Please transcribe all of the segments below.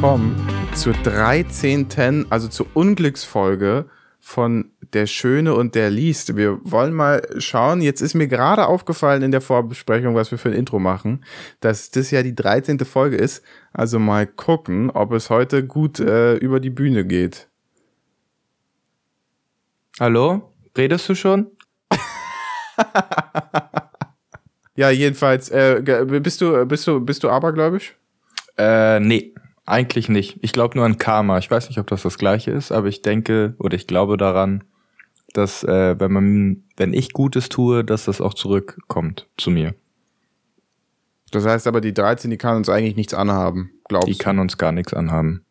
willkommen zur 13., also zur Unglücksfolge von Der Schöne und der Liest. Wir wollen mal schauen, jetzt ist mir gerade aufgefallen in der Vorbesprechung, was wir für ein Intro machen, dass das ja die 13. Folge ist. Also mal gucken, ob es heute gut äh, über die Bühne geht. Hallo? Redest du schon? ja, jedenfalls, äh, bist du, bist du, bist du abergläubisch? Äh, nee, eigentlich nicht. Ich glaube nur an Karma. Ich weiß nicht, ob das das gleiche ist, aber ich denke oder ich glaube daran, dass äh, wenn man, wenn ich Gutes tue, dass das auch zurückkommt zu mir. Das heißt aber, die 13, die kann uns eigentlich nichts anhaben, glaubst Die du? kann uns gar nichts anhaben.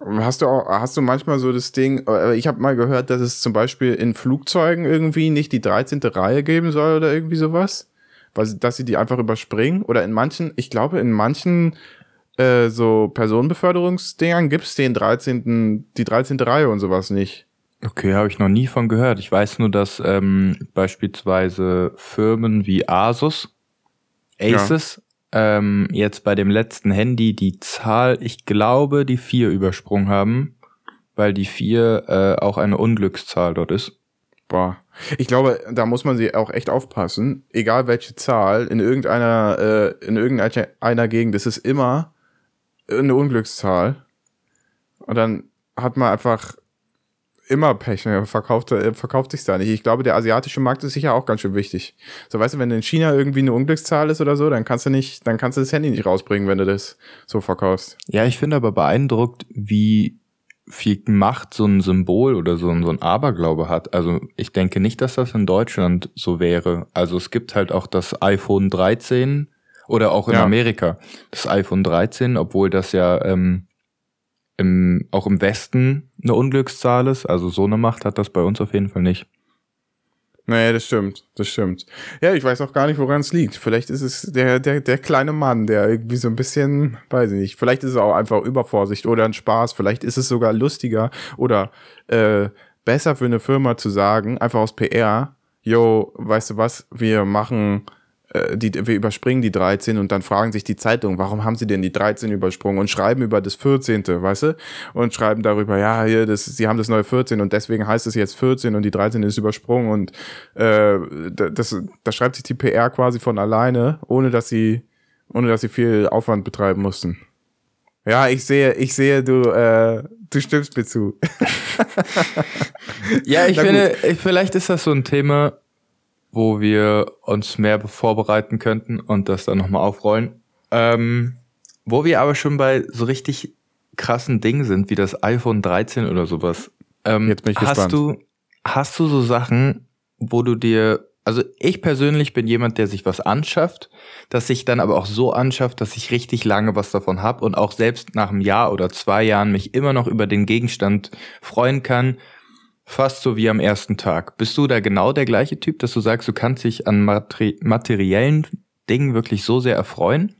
Hast du auch, hast du manchmal so das Ding, äh, ich habe mal gehört, dass es zum Beispiel in Flugzeugen irgendwie nicht die 13. Reihe geben soll oder irgendwie sowas? Weil, dass sie die einfach überspringen? Oder in manchen, ich glaube, in manchen äh, so Personenbeförderungsdingern gibt's den 13., die 13. Reihe und sowas nicht. Okay, habe ich noch nie von gehört. Ich weiß nur, dass ähm, beispielsweise Firmen wie Asus, Asus, ähm, jetzt bei dem letzten Handy die Zahl, ich glaube, die vier übersprungen haben, weil die vier äh, auch eine Unglückszahl dort ist. Boah. Ich glaube, da muss man sie auch echt aufpassen. Egal welche Zahl, in irgendeiner, äh, in irgendeiner einer Gegend, ist es immer eine Unglückszahl. Und dann hat man einfach immer Pech, ne? verkauft, äh, verkauft sich da nicht. Ich glaube, der asiatische Markt ist sicher auch ganz schön wichtig. So, weißt du, wenn in China irgendwie eine Unglückszahl ist oder so, dann kannst du nicht, dann kannst du das Handy nicht rausbringen, wenn du das so verkaufst. Ja, ich finde aber beeindruckt, wie viel Macht so ein Symbol oder so ein, so ein Aberglaube hat. Also ich denke nicht, dass das in Deutschland so wäre. Also es gibt halt auch das iPhone 13 oder auch in Ja. Amerika das iPhone 13, obwohl das ja ähm, im, auch im Westen eine Unglückszahl ist. Also so eine Macht hat das bei uns auf jeden Fall nicht. Naja, das stimmt, das stimmt. Ja, ich weiß auch gar nicht, woran es liegt. Vielleicht ist es der, der, der kleine Mann, der irgendwie so ein bisschen, weiß ich nicht, vielleicht ist es auch einfach Übervorsicht oder ein Spaß, vielleicht ist es sogar lustiger oder äh, besser für eine Firma zu sagen, einfach aus PR, yo, weißt du was, wir machen die, wir überspringen die 13 und dann fragen sich die Zeitungen, warum haben sie denn die 13 übersprungen und schreiben über das 14., weißt du? Und schreiben darüber, ja, hier, das, sie haben das neue 14 und deswegen heißt es jetzt 14 und die 13 ist übersprungen und äh, da- das, da schreibt sich die PR quasi von alleine, ohne dass sie, ohne dass sie viel Aufwand betreiben mussten. Ja, ich sehe, ich sehe, du, äh, du stimmst mir zu. Ja, ich finde, ich, vielleicht ist das so ein Thema, wo wir uns mehr vorbereiten könnten und das dann nochmal aufrollen. Ähm, wo wir aber schon bei so richtig krassen Dingen sind, wie das iPhone 13 oder sowas. Ähm, Jetzt bin ich hast gespannt. du, hast du so Sachen, wo du dir, also ich persönlich bin jemand, der sich was anschafft, das sich dann aber auch so anschafft, dass ich richtig lange was davon habe und auch selbst nach einem Jahr oder zwei Jahren mich immer noch über den Gegenstand freuen kann, Fast so wie am ersten Tag. Bist du da genau der gleiche Typ, dass du sagst, du kannst dich an materi materiellen Dingen wirklich so sehr erfreuen?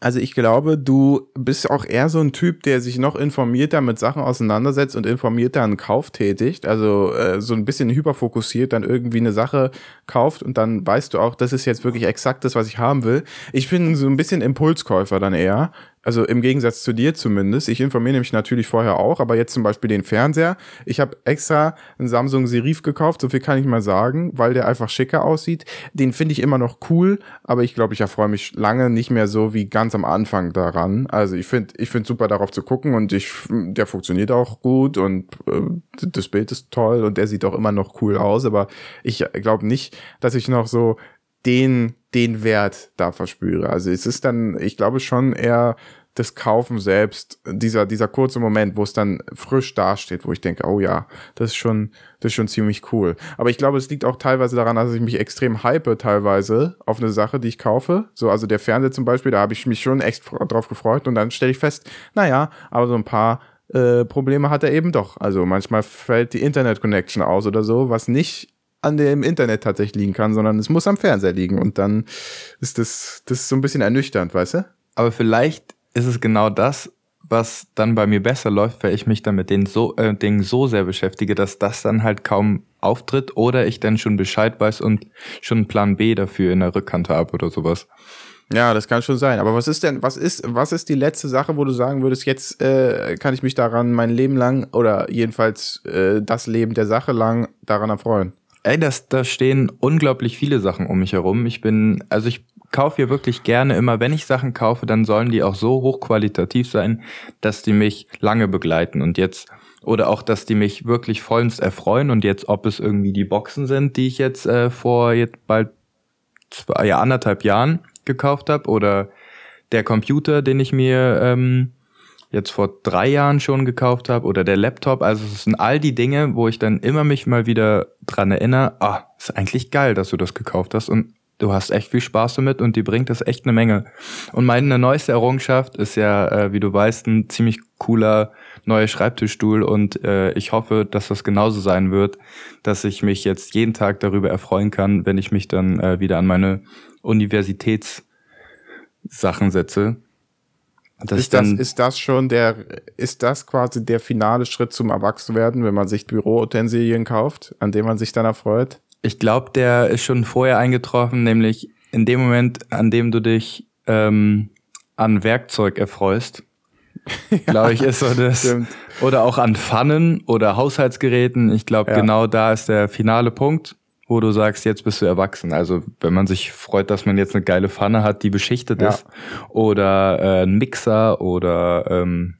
Also ich glaube, du bist auch eher so ein Typ, der sich noch informierter mit Sachen auseinandersetzt und informierter einen Kauf tätigt. Also äh, so ein bisschen hyperfokussiert dann irgendwie eine Sache kauft und dann weißt du auch, das ist jetzt wirklich exakt das, was ich haben will. Ich bin so ein bisschen Impulskäufer dann eher. Also im Gegensatz zu dir zumindest. Ich informiere mich natürlich vorher auch, aber jetzt zum Beispiel den Fernseher. Ich habe extra einen Samsung Serif gekauft, so viel kann ich mal sagen, weil der einfach schicker aussieht. Den finde ich immer noch cool, aber ich glaube, ich erfreue mich lange nicht mehr so wie ganz am Anfang daran. Also ich finde ich finde super darauf zu gucken und ich der funktioniert auch gut und äh, das Bild ist toll und der sieht auch immer noch cool aus, aber ich glaube nicht, dass ich noch so den, den Wert da verspüre. Also es ist dann, ich glaube schon eher das Kaufen selbst, dieser, dieser kurze Moment, wo es dann frisch dasteht, wo ich denke, oh ja, das ist schon, das ist schon ziemlich cool. Aber ich glaube, es liegt auch teilweise daran, dass ich mich extrem hype teilweise auf eine Sache, die ich kaufe. So, also der Fernseher zum Beispiel, da habe ich mich schon echt drauf gefreut und dann stelle ich fest, naja, aber so ein paar äh, Probleme hat er eben doch. Also manchmal fällt die Internet-Connection aus oder so, was nicht an dem Internet tatsächlich liegen kann, sondern es muss am Fernseher liegen. Und dann ist das, das ist so ein bisschen ernüchternd, weißt du? Aber vielleicht ist es genau das, was dann bei mir besser läuft, weil ich mich dann mit den so, äh, Dingen so sehr beschäftige, dass das dann halt kaum auftritt oder ich dann schon Bescheid weiß und schon einen Plan B dafür in der Rückkante habe oder sowas. Ja, das kann schon sein. Aber was ist denn, was ist, was ist die letzte Sache, wo du sagen würdest, jetzt äh, kann ich mich daran mein Leben lang oder jedenfalls äh, das Leben der Sache lang daran erfreuen? Ey, das, da stehen unglaublich viele Sachen um mich herum. Ich bin, also ich kaufe hier wirklich gerne. Immer, wenn ich Sachen kaufe, dann sollen die auch so hochqualitativ sein, dass die mich lange begleiten. Und jetzt oder auch, dass die mich wirklich vollends erfreuen. Und jetzt, ob es irgendwie die Boxen sind, die ich jetzt äh, vor jetzt bald zwei, ja, anderthalb Jahren gekauft habe oder der Computer, den ich mir ähm, jetzt vor drei Jahren schon gekauft habe oder der Laptop. Also es sind all die Dinge, wo ich dann immer mich mal wieder dran erinnere, ah, ist eigentlich geil, dass du das gekauft hast und du hast echt viel Spaß damit und die bringt das echt eine Menge. Und meine neueste Errungenschaft ist ja, äh, wie du weißt, ein ziemlich cooler neuer Schreibtischstuhl und äh, ich hoffe, dass das genauso sein wird, dass ich mich jetzt jeden Tag darüber erfreuen kann, wenn ich mich dann äh, wieder an meine Universitätssachen setze. Dass ist, das, ist das schon der, ist das quasi der finale Schritt zum Erwachsenwerden, wenn man sich Büroutensilien kauft, an dem man sich dann erfreut? Ich glaube, der ist schon vorher eingetroffen, nämlich in dem Moment, an dem du dich ähm, an Werkzeug erfreust. ja, glaube ich, ist so das. Stimmt. Oder auch an Pfannen oder Haushaltsgeräten. Ich glaube, ja. genau da ist der finale Punkt, wo du sagst, jetzt bist du erwachsen. Also wenn man sich freut, dass man jetzt eine geile Pfanne hat, die beschichtet ja. ist, oder äh, ein Mixer oder ähm,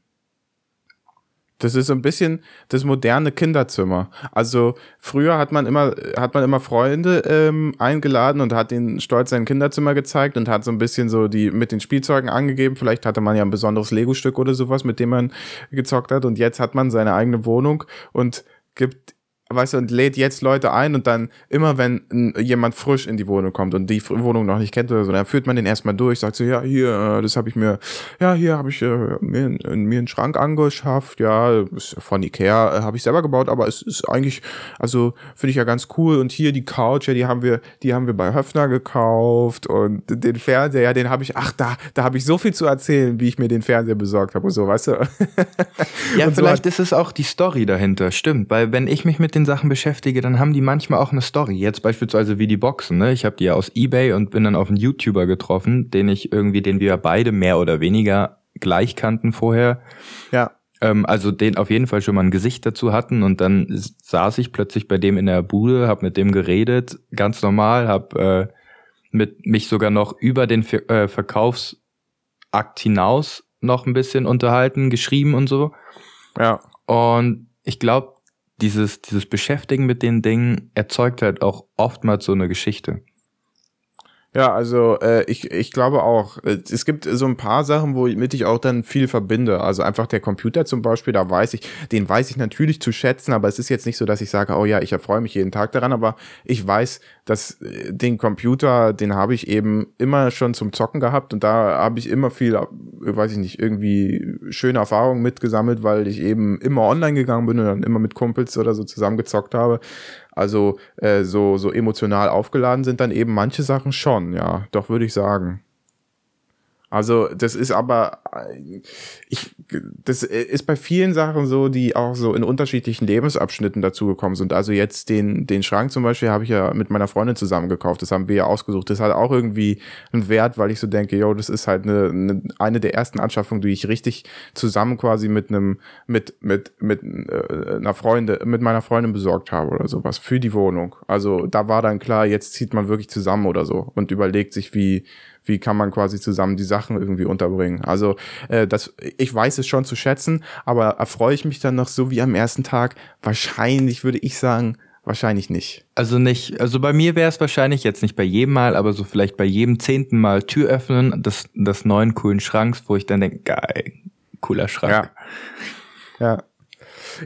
das ist so ein bisschen das moderne Kinderzimmer. Also früher hat man immer, hat man immer Freunde ähm, eingeladen und hat ihnen stolz sein Kinderzimmer gezeigt und hat so ein bisschen so die mit den Spielzeugen angegeben. Vielleicht hatte man ja ein besonderes Lego-Stück oder sowas, mit dem man gezockt hat. Und jetzt hat man seine eigene Wohnung und gibt weißt du, und lädt jetzt Leute ein und dann immer, wenn jemand frisch in die Wohnung kommt und die Wohnung noch nicht kennt oder so, dann führt man den erstmal durch, sagt so, ja, hier, äh, das habe ich mir, ja, hier habe ich äh, mir, mir einen Schrank angeschafft, ja, von Ikea äh, habe ich selber gebaut, aber es ist eigentlich, also finde ich ja ganz cool und hier die Couch, ja, die haben wir, die haben wir bei Höfner gekauft und den Fernseher, ja, den habe ich, ach, da, da habe ich so viel zu erzählen, wie ich mir den Fernseher besorgt habe und so, weißt du. ja, und vielleicht so ist es auch die Story dahinter, stimmt, weil wenn ich mich mit den Sachen beschäftige, dann haben die manchmal auch eine Story. Jetzt beispielsweise wie die Boxen. Ne? Ich habe die ja aus eBay und bin dann auf einen YouTuber getroffen, den ich irgendwie, den wir beide mehr oder weniger gleich kannten vorher. Ja. Ähm, also den auf jeden Fall schon mal ein Gesicht dazu hatten und dann saß ich plötzlich bei dem in der Bude, habe mit dem geredet, ganz normal, habe äh, mit mich sogar noch über den Ver äh, Verkaufsakt hinaus noch ein bisschen unterhalten, geschrieben und so. Ja. Und ich glaube, dieses, dieses Beschäftigen mit den Dingen erzeugt halt auch oftmals so eine Geschichte. Ja, also äh, ich, ich glaube auch, äh, es gibt so ein paar Sachen, womit ich auch dann viel verbinde. Also einfach der Computer zum Beispiel, da weiß ich, den weiß ich natürlich zu schätzen, aber es ist jetzt nicht so, dass ich sage, oh ja, ich erfreue mich jeden Tag daran, aber ich weiß, dass äh, den Computer, den habe ich eben immer schon zum Zocken gehabt und da habe ich immer viel, äh, weiß ich nicht, irgendwie schöne Erfahrungen mitgesammelt, weil ich eben immer online gegangen bin und dann immer mit Kumpels oder so zusammengezockt habe. Also äh, so, so emotional aufgeladen sind dann eben manche Sachen schon, ja, doch würde ich sagen. Also das ist aber, ich, das ist bei vielen Sachen so, die auch so in unterschiedlichen Lebensabschnitten dazugekommen sind. Also jetzt den, den Schrank zum Beispiel habe ich ja mit meiner Freundin zusammen gekauft. Das haben wir ja ausgesucht. Das hat auch irgendwie einen Wert, weil ich so denke, yo, das ist halt eine, eine, eine der ersten Anschaffungen, die ich richtig zusammen quasi mit einem, mit, mit, mit äh, einer Freundin, mit meiner Freundin besorgt habe oder sowas für die Wohnung. Also da war dann klar, jetzt zieht man wirklich zusammen oder so und überlegt sich, wie, wie kann man quasi zusammen die Sachen irgendwie unterbringen. Also äh, das, ich weiß es schon zu schätzen, aber erfreue ich mich dann noch so wie am ersten Tag? Wahrscheinlich würde ich sagen, wahrscheinlich nicht. Also nicht, also bei mir wäre es wahrscheinlich jetzt nicht bei jedem Mal, aber so vielleicht bei jedem zehnten Mal Tür öffnen des, des neuen coolen Schranks, wo ich dann denke, geil, cooler Schrank. Ja. Ja.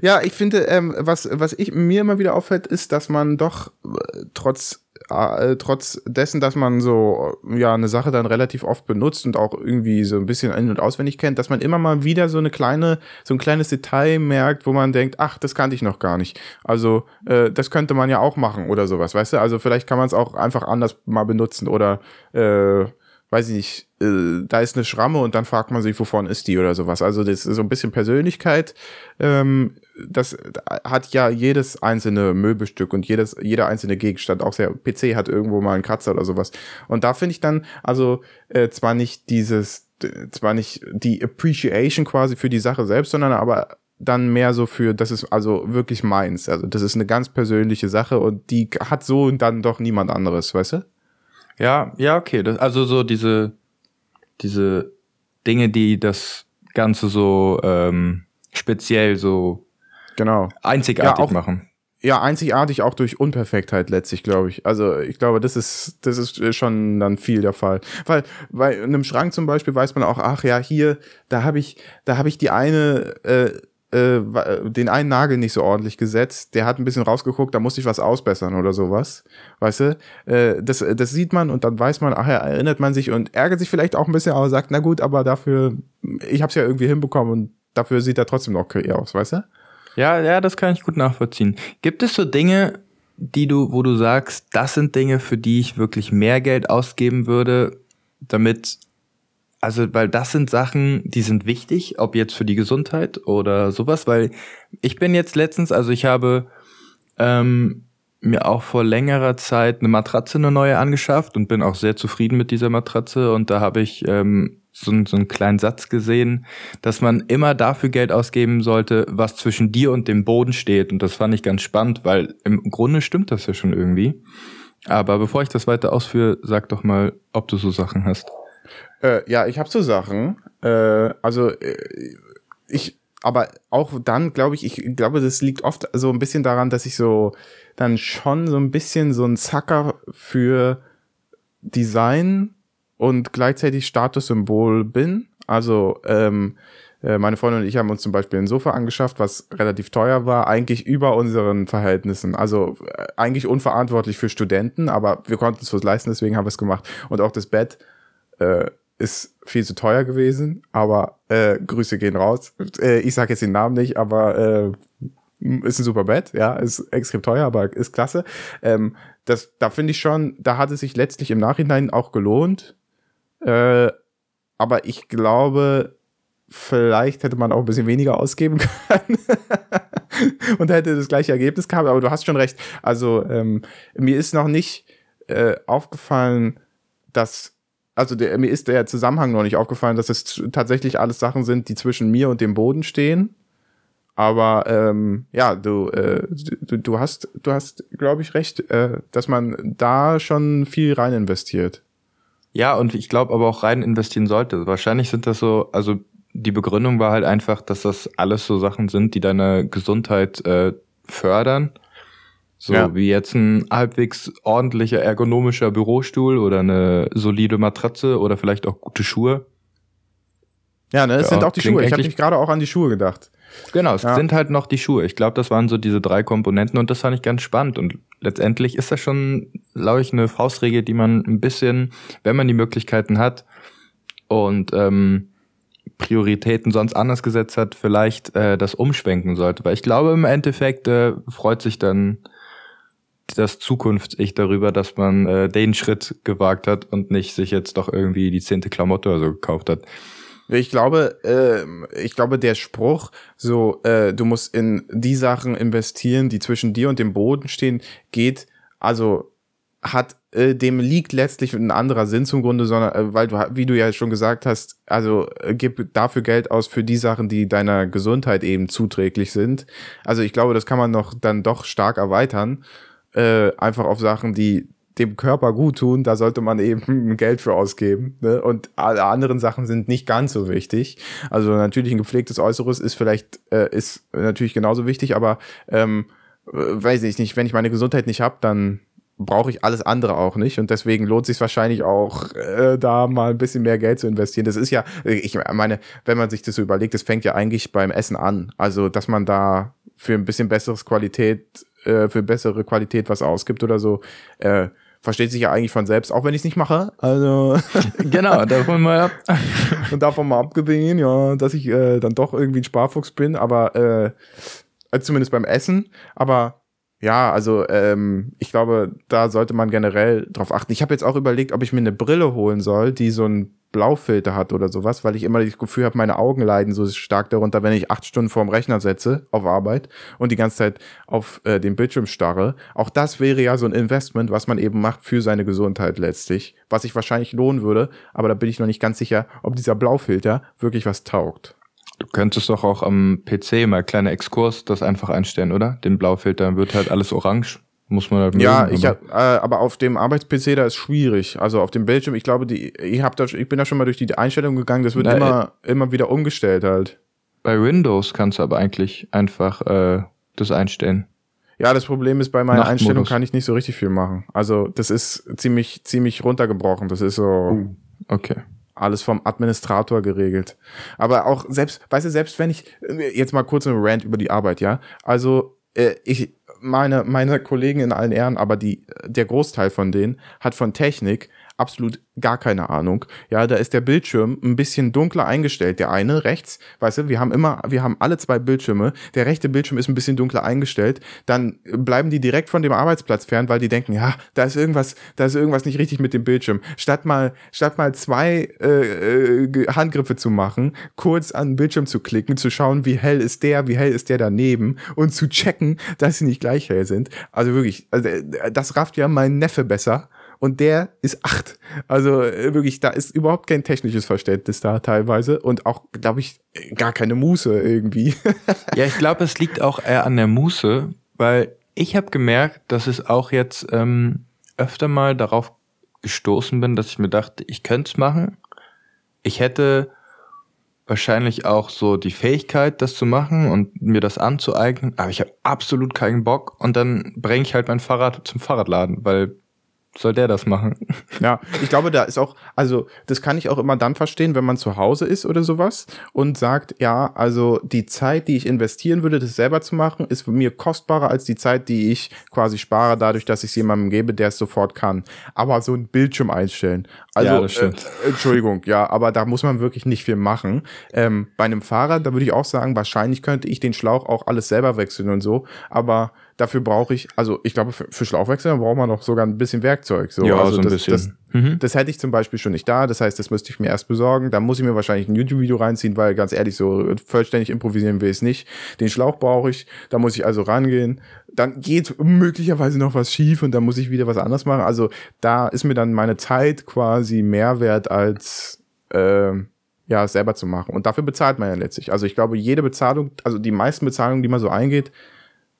Ja, ich finde, ähm, was, was ich mir immer wieder auffällt, ist, dass man doch äh, trotz äh, trotz dessen, dass man so ja eine Sache dann relativ oft benutzt und auch irgendwie so ein bisschen in- und auswendig kennt, dass man immer mal wieder so eine kleine, so ein kleines Detail merkt, wo man denkt, ach, das kannte ich noch gar nicht. Also äh, das könnte man ja auch machen oder sowas, weißt du? Also vielleicht kann man es auch einfach anders mal benutzen oder äh, weiß ich nicht, äh, da ist eine Schramme und dann fragt man sich, wovon ist die oder sowas. Also das ist so ein bisschen Persönlichkeit ähm, das hat ja jedes einzelne Möbelstück und jedes, jeder einzelne Gegenstand, auch der PC hat irgendwo mal einen Kratzer oder sowas. Und da finde ich dann, also äh, zwar nicht dieses, zwar nicht die Appreciation quasi für die Sache selbst, sondern aber dann mehr so für, das ist also wirklich meins. Also das ist eine ganz persönliche Sache und die hat so dann doch niemand anderes, weißt du? Ja, ja, okay. Das, also so diese, diese Dinge, die das Ganze so ähm, speziell so genau. einzigartig ja, auch, machen. Ja, einzigartig auch durch Unperfektheit letztlich, glaube ich. Also ich glaube, das ist, das ist schon dann viel der Fall. Weil bei einem Schrank zum Beispiel weiß man auch, ach ja, hier, da habe ich, da habe ich die eine äh, äh, den einen Nagel nicht so ordentlich gesetzt, der hat ein bisschen rausgeguckt, da musste ich was ausbessern oder sowas. Weißt du? Äh, das, das sieht man und dann weiß man, ach ja, erinnert man sich und ärgert sich vielleicht auch ein bisschen, aber sagt, na gut, aber dafür, ich hab's ja irgendwie hinbekommen und dafür sieht er trotzdem noch okay aus, weißt du? Ja, ja, das kann ich gut nachvollziehen. Gibt es so Dinge, die du, wo du sagst, das sind Dinge, für die ich wirklich mehr Geld ausgeben würde, damit also, weil das sind Sachen, die sind wichtig, ob jetzt für die Gesundheit oder sowas, weil ich bin jetzt letztens, also ich habe ähm, mir auch vor längerer Zeit eine Matratze, eine neue angeschafft und bin auch sehr zufrieden mit dieser Matratze und da habe ich ähm, so, so einen kleinen Satz gesehen, dass man immer dafür Geld ausgeben sollte, was zwischen dir und dem Boden steht und das fand ich ganz spannend, weil im Grunde stimmt das ja schon irgendwie. Aber bevor ich das weiter ausführe, sag doch mal, ob du so Sachen hast. Äh, ja, ich habe so Sachen. Äh, also äh, ich, aber auch dann glaube ich, ich glaube, das liegt oft so ein bisschen daran, dass ich so dann schon so ein bisschen so ein Zacker für Design und gleichzeitig Statussymbol bin. Also ähm, äh, meine Freundin und ich haben uns zum Beispiel ein Sofa angeschafft, was relativ teuer war, eigentlich über unseren Verhältnissen. Also äh, eigentlich unverantwortlich für Studenten, aber wir konnten es uns leisten, deswegen haben wir es gemacht. Und auch das Bett äh, ist viel zu teuer gewesen, aber äh, Grüße gehen raus. Äh, ich sage jetzt den Namen nicht, aber äh, ist ein super Bett, ja, ist extrem teuer, aber ist klasse. Ähm, das, da finde ich schon, da hat es sich letztlich im Nachhinein auch gelohnt. Äh, aber ich glaube, vielleicht hätte man auch ein bisschen weniger ausgeben können und hätte das gleiche Ergebnis gehabt. Aber du hast schon recht. Also ähm, mir ist noch nicht äh, aufgefallen, dass also der, mir ist der Zusammenhang noch nicht aufgefallen, dass es tatsächlich alles Sachen sind, die zwischen mir und dem Boden stehen. Aber ähm, ja, du, äh, du, du hast, du hast, glaube ich, recht, äh, dass man da schon viel rein investiert. Ja, und ich glaube aber auch rein investieren sollte. Wahrscheinlich sind das so, also die Begründung war halt einfach, dass das alles so Sachen sind, die deine Gesundheit äh, fördern so ja. wie jetzt ein halbwegs ordentlicher ergonomischer Bürostuhl oder eine solide Matratze oder vielleicht auch gute Schuhe. Ja, ne, es ja, sind auch die Schuhe. Ich habe mich gerade auch an die Schuhe gedacht. Genau, es ja. sind halt noch die Schuhe. Ich glaube, das waren so diese drei Komponenten und das fand ich ganz spannend. Und letztendlich ist das schon, glaube ich, eine Faustregel, die man ein bisschen, wenn man die Möglichkeiten hat und ähm, Prioritäten sonst anders gesetzt hat, vielleicht äh, das umschwenken sollte. Weil ich glaube, im Endeffekt äh, freut sich dann das Zukunfts-Ich darüber, dass man äh, den Schritt gewagt hat und nicht sich jetzt doch irgendwie die zehnte Klamotte oder so gekauft hat. Ich glaube, äh, ich glaube, der Spruch, so, äh, du musst in die Sachen investieren, die zwischen dir und dem Boden stehen, geht, also hat, äh, dem liegt letztlich ein anderer Sinn zum Grunde, sondern, äh, weil du, wie du ja schon gesagt hast, also äh, gib dafür Geld aus für die Sachen, die deiner Gesundheit eben zuträglich sind. Also ich glaube, das kann man noch dann doch stark erweitern äh, einfach auf Sachen, die dem Körper gut tun, da sollte man eben Geld für ausgeben. Ne? Und alle anderen Sachen sind nicht ganz so wichtig. Also natürlich ein gepflegtes Äußeres ist vielleicht, äh, ist natürlich genauso wichtig, aber ähm, äh, weiß ich nicht, wenn ich meine Gesundheit nicht habe, dann brauche ich alles andere auch nicht. Und deswegen lohnt sich wahrscheinlich auch, äh, da mal ein bisschen mehr Geld zu investieren. Das ist ja, ich meine, wenn man sich das so überlegt, das fängt ja eigentlich beim Essen an. Also, dass man da für ein bisschen besseres Qualität äh, für bessere Qualität was ausgibt oder so, äh, versteht sich ja eigentlich von selbst, auch wenn ich es nicht mache. Also genau, davon mal ab. und davon mal abgesehen, ja, dass ich äh, dann doch irgendwie ein Sparfuchs bin, aber äh, also zumindest beim Essen. Aber Ja, also ähm, ich glaube, da sollte man generell drauf achten. Ich habe jetzt auch überlegt, ob ich mir eine Brille holen soll, die so ein Blaufilter hat oder sowas, weil ich immer das Gefühl habe, meine Augen leiden so stark darunter, wenn ich acht Stunden vorm Rechner setze auf Arbeit und die ganze Zeit auf äh, den Bildschirm starre. Auch das wäre ja so ein Investment, was man eben macht für seine Gesundheit letztlich, was sich wahrscheinlich lohnen würde, aber da bin ich noch nicht ganz sicher, ob dieser Blaufilter wirklich was taugt. Du könntest doch auch am PC mal kleiner Exkurs das einfach einstellen, oder? Den Blaufilter, wird halt alles orange. Muss man halt mögen, Ja, ich hab, äh, aber auf dem Arbeits-PC da ist schwierig. Also auf dem Bildschirm, ich glaube, die, ich hab da, ich bin da schon mal durch die Einstellung gegangen. Das wird Na, immer, immer wieder umgestellt halt. Bei Windows kannst du aber eigentlich einfach äh, das einstellen. Ja, das Problem ist, bei meiner Nachtmodus. Einstellung kann ich nicht so richtig viel machen. Also das ist ziemlich, ziemlich runtergebrochen. Das ist so Okay. Alles vom Administrator geregelt. Aber auch selbst, weißt du, selbst wenn ich, jetzt mal kurz ein Rant über die Arbeit, ja. Also äh, ich, meine, meine Kollegen in allen Ehren, aber die, der Großteil von denen hat von Technik absolut gar keine Ahnung. Ja, da ist der Bildschirm ein bisschen dunkler eingestellt. Der eine rechts, weißt du, wir haben immer, wir haben alle zwei Bildschirme. Der rechte Bildschirm ist ein bisschen dunkler eingestellt. Dann bleiben die direkt von dem Arbeitsplatz fern, weil die denken, ja, da ist irgendwas, da ist irgendwas nicht richtig mit dem Bildschirm. Statt mal, statt mal zwei äh, äh, Handgriffe zu machen, kurz an den Bildschirm zu klicken, zu schauen, wie hell ist der, wie hell ist der daneben und zu checken, dass sie nicht gleich hell sind. Also wirklich, also, das rafft ja mein Neffe besser und der ist acht. Also äh, wirklich, da ist überhaupt kein technisches Verständnis da teilweise und auch, glaube ich, gar keine Muße irgendwie. Ja, ich glaube, es liegt auch eher an der Muße, weil ich habe gemerkt, dass es auch jetzt ähm, öfter mal darauf gestoßen bin, dass ich mir dachte, ich könnte es machen. Ich hätte wahrscheinlich auch so die Fähigkeit, das zu machen und mir das anzueignen, aber ich habe absolut keinen Bock und dann bringe ich halt mein Fahrrad zum Fahrradladen, weil soll der das machen? Ja, ich glaube, da ist auch, also das kann ich auch immer dann verstehen, wenn man zu Hause ist oder sowas und sagt, ja, also die Zeit, die ich investieren würde, das selber zu machen, ist für mir kostbarer als die Zeit, die ich quasi spare, dadurch, dass ich es jemandem gebe, der es sofort kann. Aber so ein Bildschirm einstellen, also Ja, das stimmt. Äh, Entschuldigung, ja, aber da muss man wirklich nicht viel machen. Ähm, bei einem Fahrrad, da würde ich auch sagen, wahrscheinlich könnte ich den Schlauch auch alles selber wechseln und so, aber dafür brauche ich, also ich glaube, für, für Schlauchwechsel braucht man noch sogar ein bisschen Werkzeug. So. Ja, also so ein das, bisschen. Das, Mhm. das hätte ich zum Beispiel schon nicht da. Das heißt, das müsste ich mir erst besorgen. Da muss ich mir wahrscheinlich ein YouTube-Video reinziehen, weil ganz ehrlich, so vollständig improvisieren will ich es nicht. Den Schlauch brauche ich. Da muss ich also rangehen. Dann geht möglicherweise noch was schief und dann muss ich wieder was anderes machen. Also da ist mir dann meine Zeit quasi mehr wert als ähm, ja, selber zu machen. Und dafür bezahlt man ja letztlich. Also ich glaube, jede Bezahlung, also die meisten Bezahlungen, die man so eingeht,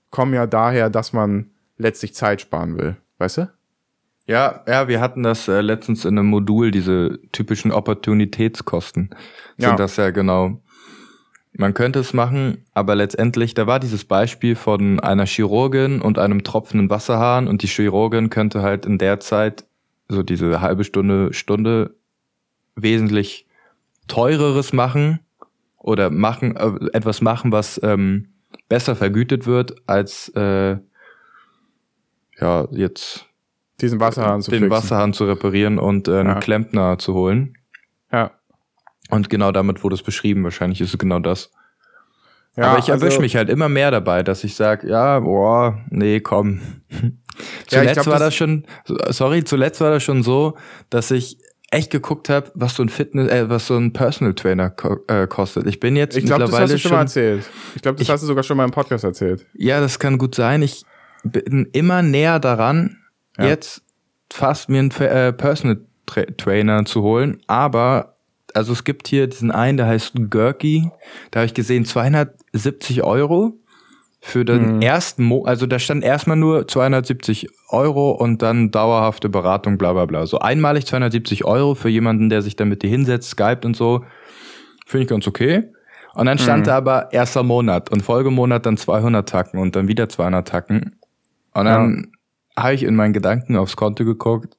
kommen ja daher, dass man letztlich Zeit sparen will. Weißt du? Ja, ja, wir hatten das äh, letztens in einem Modul, diese typischen Opportunitätskosten. Ja. Sind das ja genau. Man könnte es machen, aber letztendlich, da war dieses Beispiel von einer Chirurgin und einem tropfenden Wasserhahn und die Chirurgin könnte halt in der Zeit, so diese halbe Stunde, Stunde, wesentlich teureres machen oder machen, äh, etwas machen, was ähm, besser vergütet wird, als äh, ja, jetzt Diesen Wasserhahn zu den fixen. Wasserhahn zu reparieren und äh, einen Ja. Klempner zu holen. Ja. Und genau damit wurde es beschrieben. Wahrscheinlich ist es genau das. Ja, Aber ich erwische also- mich halt immer mehr dabei, dass ich sage, ja, boah, nee, komm. Ja, zuletzt glaub, war das- das schon, sorry, zuletzt war das schon so, dass ich echt geguckt habe, was so ein Fitness, äh, was so ein Personal Trainer ko äh, kostet. Ich bin jetzt Ich glaube, das mittlerweile hast du schon mal erzählt. Ich glaube, das Ich- hast du sogar schon mal im Podcast erzählt. Ja, das kann gut sein. Ich bin immer näher daran, Ja. jetzt fast mir einen äh, Personal Tra Trainer zu holen. Aber, also es gibt hier diesen einen, der heißt Gurky. Da habe ich gesehen, 270 Euro für den Mhm. ersten Mo also da stand erstmal nur 270 Euro und dann dauerhafte Beratung, bla bla bla. So einmalig 270 Euro für jemanden, der sich dann mit dir hinsetzt, Skype und so. Finde ich ganz okay. Und dann stand Mhm. da aber erster Monat und Folgemonat dann 200 Tacken und dann wieder 200 Tacken. Und dann habe ich in meinen Gedanken aufs Konto geguckt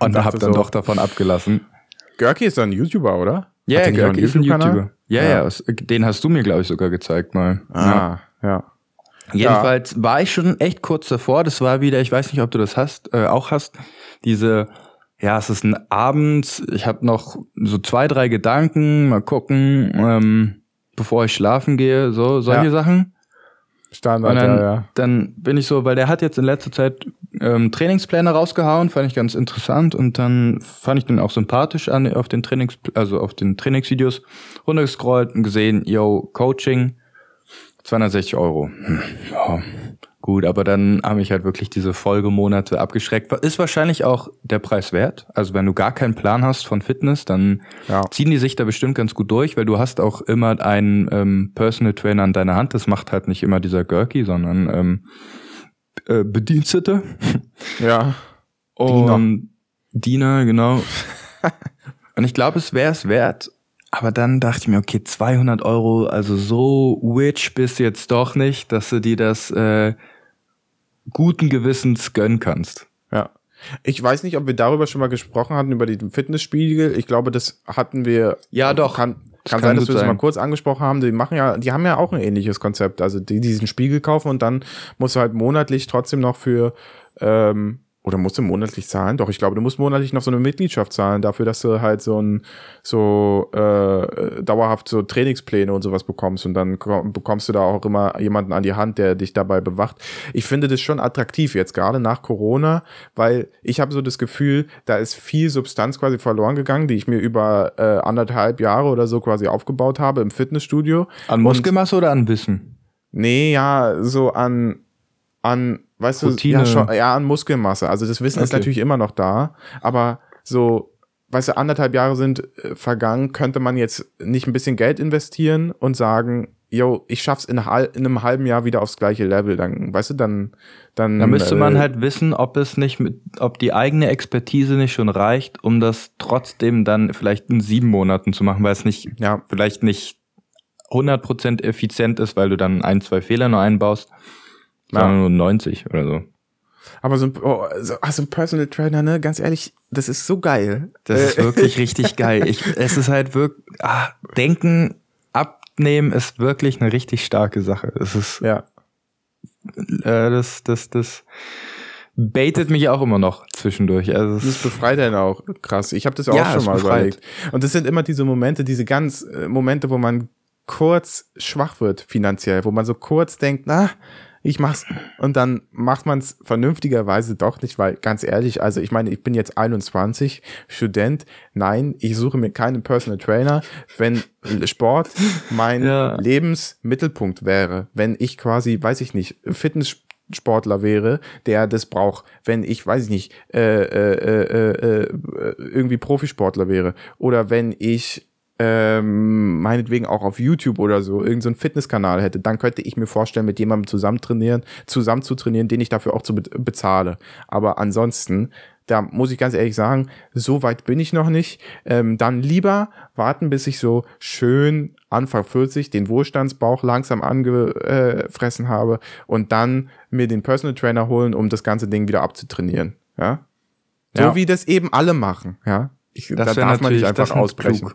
und, Und habe dann so- doch davon abgelassen. Görki ist ein YouTuber, oder? Ja, Görki ist ein? YouTuber. Ja, Ja. ja, den hast du mir, glaube ich, sogar gezeigt mal. Ja. Ah, ja. Jedenfalls war ich schon echt kurz davor. Das war wieder, ich weiß nicht, ob du das hast, äh, auch hast, diese, ja, es ist ein Abend, ich habe noch so zwei, drei Gedanken, mal gucken, ähm, bevor ich schlafen gehe, so solche Ja. Sachen. Standard, dann, ja, ja. dann bin ich so, weil der hat jetzt in letzter Zeit ähm, Trainingspläne rausgehauen, fand ich ganz interessant und dann fand ich den auch sympathisch an auf den Trainings, also auf den Trainingsvideos runtergescrollt und gesehen, yo, Coaching, 260 Euro. Hm, ja, gut, aber dann haben mich halt wirklich diese Folgemonate abgeschreckt. Ist wahrscheinlich auch der Preis wert. Also wenn du gar keinen Plan hast von Fitness, dann Ja. ziehen die sich da bestimmt ganz gut durch, weil du hast auch immer einen ähm, Personal Trainer an deiner Hand. Das macht halt nicht immer dieser Görki, sondern ähm, äh, Bedienstete. Ja. Und Diener, genau. Und ich glaube, es wäre es wert. Aber dann dachte ich mir, okay, 200 Euro, also so witch bist du jetzt doch nicht, dass du dir das äh, guten Gewissens gönnen kannst. Ja. Ich weiß nicht, ob wir darüber schon mal gesprochen hatten, über den Fitnessspiegel. Ich glaube, das hatten wir. Ja, doch. Kann, kann kann sein, dass wir das mal kurz angesprochen haben. Die machen ja, die haben ja auch ein ähnliches Konzept. Also die diesen Spiegel kaufen und dann musst du halt monatlich trotzdem noch für ähm, oder musst du monatlich zahlen? Doch, ich glaube, du musst monatlich noch so eine Mitgliedschaft zahlen dafür, dass du halt so ein so äh, dauerhaft so Trainingspläne und sowas bekommst und dann ko- bekommst du da auch immer jemanden an die Hand, der dich dabei bewacht. Ich finde das schon attraktiv jetzt gerade nach Corona, weil ich habe so das Gefühl, da ist viel Substanz quasi verloren gegangen, die ich mir über äh, anderthalb Jahre oder so quasi aufgebaut habe im Fitnessstudio. An Muskelmasse oder an Wissen? Nee, ja, so an, an, weißt Routine. du, ja, schon, ja, an Muskelmasse. Also das Wissen ist Okay. natürlich immer noch da, aber so, weißt du, anderthalb Jahre sind äh, vergangen, könnte man jetzt nicht ein bisschen Geld investieren und sagen, yo, ich schaff's in, in einem halben Jahr wieder aufs gleiche Level, dann, weißt du, dann, dann. Da müsste man äh, halt wissen, ob es nicht mit, ob die eigene Expertise nicht schon reicht, um das trotzdem dann vielleicht in sieben Monaten zu machen, weil es nicht, Ja, vielleicht nicht 100% effizient ist, weil du dann ein, zwei Fehler nur einbaust, Ja. sondern nur 90 oder so. aber so ein, oh, so, ah, so ein Personal Trainer, ne, ganz ehrlich, das ist so geil. Das ist Äh, wirklich richtig geil. Ich, es ist halt wirklich, ah, denken, abnehmen ist wirklich eine richtig starke Sache. Es ist, Ja. äh, das, das, das baitet mich auch immer noch zwischendurch. Also Das befreit einen auch krass. Ich habe das auch Ja, schon mal befreit. überlegt. Und das sind immer diese Momente, diese ganz äh, Momente, wo man kurz schwach wird finanziell, wo man so kurz denkt, na, ich mach's. Und dann macht man es vernünftigerweise doch nicht, weil ganz ehrlich, also ich meine, ich bin jetzt 21, Student, nein, ich suche mir keinen Personal Trainer, wenn Sport mein Ja. Lebensmittelpunkt wäre, wenn ich quasi, weiß ich nicht, Fitnesssportler wäre, der das braucht, wenn ich, weiß ich nicht, äh, äh, äh, äh, äh, irgendwie Profisportler wäre. Oder wenn ich ähm, meinetwegen auch auf YouTube oder so irgendeinen so Fitnesskanal hätte, dann könnte ich mir vorstellen, mit jemandem zusammen trainieren, zusammen zu trainieren, den ich dafür auch zu be bezahle. Aber ansonsten, da muss ich ganz ehrlich sagen, so weit bin ich noch nicht. Ähm, dann lieber warten, bis ich so schön Anfang 40 den Wohlstandsbauch langsam angefressen habe und dann mir den Personal Trainer holen, um das ganze Ding wieder abzutrainieren. Ja. So Ja. wie das eben alle machen, ja. Ich, da Das wär darf man nicht einfach ausbrechen. klug.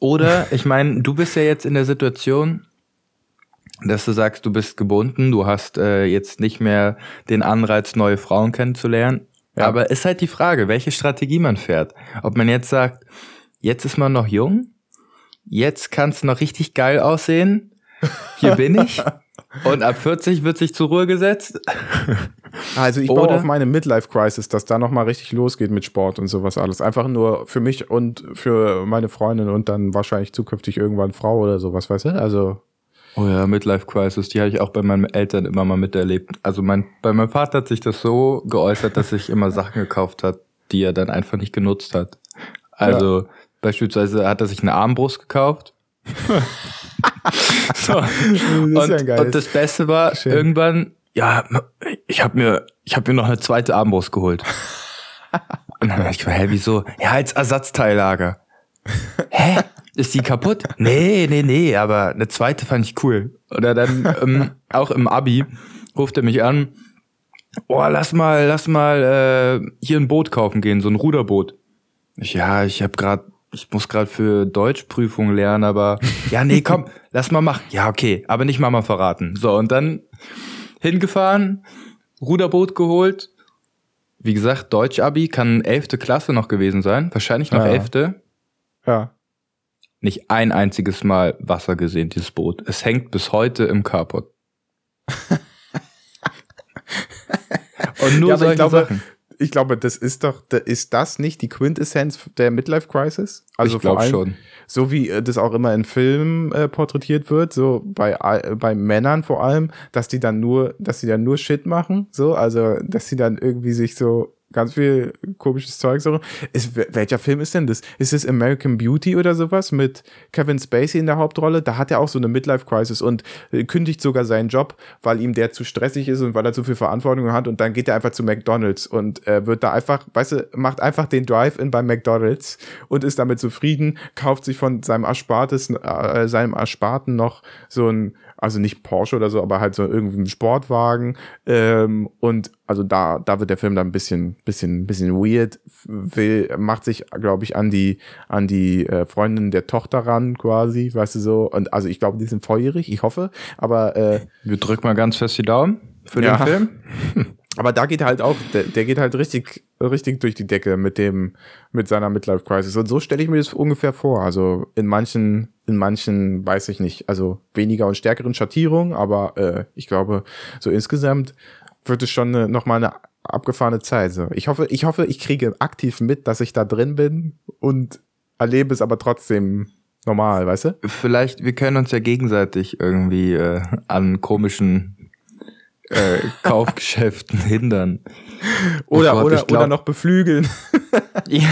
Oder, ich meine, du bist ja jetzt in der Situation, dass du sagst, du bist gebunden, du hast äh, jetzt nicht mehr den Anreiz, neue Frauen kennenzulernen. Ja. Aber ist halt die Frage, welche Strategie man fährt. Ob man jetzt sagt, jetzt ist man noch jung, jetzt kannst du noch richtig geil aussehen, hier bin ich. Und ab 40 wird sich zur Ruhe gesetzt. Also ich baue auf meine Midlife-Crisis, dass da nochmal richtig losgeht mit Sport und sowas alles. Einfach nur für mich und für meine Freundin und dann wahrscheinlich zukünftig irgendwann Frau oder sowas, weißt du? Also, Oh ja, Midlife Crisis, die habe ich auch bei meinen Eltern immer mal miterlebt. Also mein, bei meinem Vater hat sich das so geäußert, dass sich immer Sachen gekauft hat, die er dann einfach nicht genutzt hat. Also beispielsweise hat er sich eine Armbrust gekauft. so. Das und, ja und das Beste war Schön. irgendwann, ja, ich habe mir, ich habe mir noch eine zweite Armbrust geholt. Und dann hab ich gedacht, hä, wieso? Ja, als Ersatzteillager. Hä? Ist die kaputt? Nee, nee, nee, aber eine zweite fand ich cool. Oder dann ähm, auch im Abi ruft er mich an. Oh, lass mal, lass mal äh, hier ein Boot kaufen gehen, so ein Ruderboot. Ich, ja, ich habe gerade, ich muss gerade für Deutschprüfung lernen, aber ja, nee, komm, lass mal machen. Ja, okay, aber nicht Mama verraten. So und dann hingefahren, Ruderboot geholt. Wie gesagt, Deutsch-Abi kann elfte Klasse noch gewesen sein, wahrscheinlich noch Ja. elfte ja. nicht ein einziges Mal Wasser gesehen, dieses Boot. Es hängt bis heute im Carport. Und nur Ja, solche glaube, Sachen. Ich glaube, das ist doch, ist das nicht die Quintessenz der Midlife Crisis? Also ich glaube vor allem, schon. so wie äh, das auch immer in Filmen äh, porträtiert wird, so bei äh, bei Männern vor allem, dass die dann nur, dass sie dann nur Shit machen, so, also dass sie dann irgendwie sich so ganz viel komisches Zeug so. Ist, wel- welcher Film ist denn das? Ist es American Beauty oder sowas mit Kevin Spacey in der Hauptrolle? Da hat er auch so eine Midlife Crisis und äh, kündigt sogar seinen Job, weil ihm der zu stressig ist und weil er zu viel Verantwortung hat und dann geht er einfach zu McDonald's und äh, wird da einfach, weißt du, macht einfach den Drive-In bei McDonald's und ist damit zufrieden, kauft sich von seinem Erspartes, äh, seinem Ersparten noch so ein, also nicht Porsche oder so, aber halt so irgendwie einen Sportwagen ähm, und also da, da wird der Film dann ein bisschen, bisschen, bisschen weird, will, macht sich, glaube ich, an die, an die äh, Freundin der Tochter ran, quasi, weißt du so. Und also ich glaube, die sind volljährig, ich hoffe. Aber, äh, Wir drücken mal ganz fest die Daumen für Ja. den Film. aber da geht halt auch, der, der geht halt richtig, richtig durch die Decke mit dem, mit seiner Midlife Crisis. Und so stelle ich mir das ungefähr vor. Also in manchen, in manchen, weiß ich nicht, also weniger und stärkeren Schattierungen, aber äh, ich glaube, so insgesamt wird es schon eine, nochmal eine abgefahrene Zeit. So. Ich hoffe, ich hoffe, ich kriege aktiv mit, dass ich da drin bin und erlebe es aber trotzdem normal, weißt du? Vielleicht, wir können uns ja gegenseitig irgendwie äh, an komischen äh, Kaufgeschäften hindern. Oh Oder, Gott, oder, glaub- oder noch beflügeln. Ja.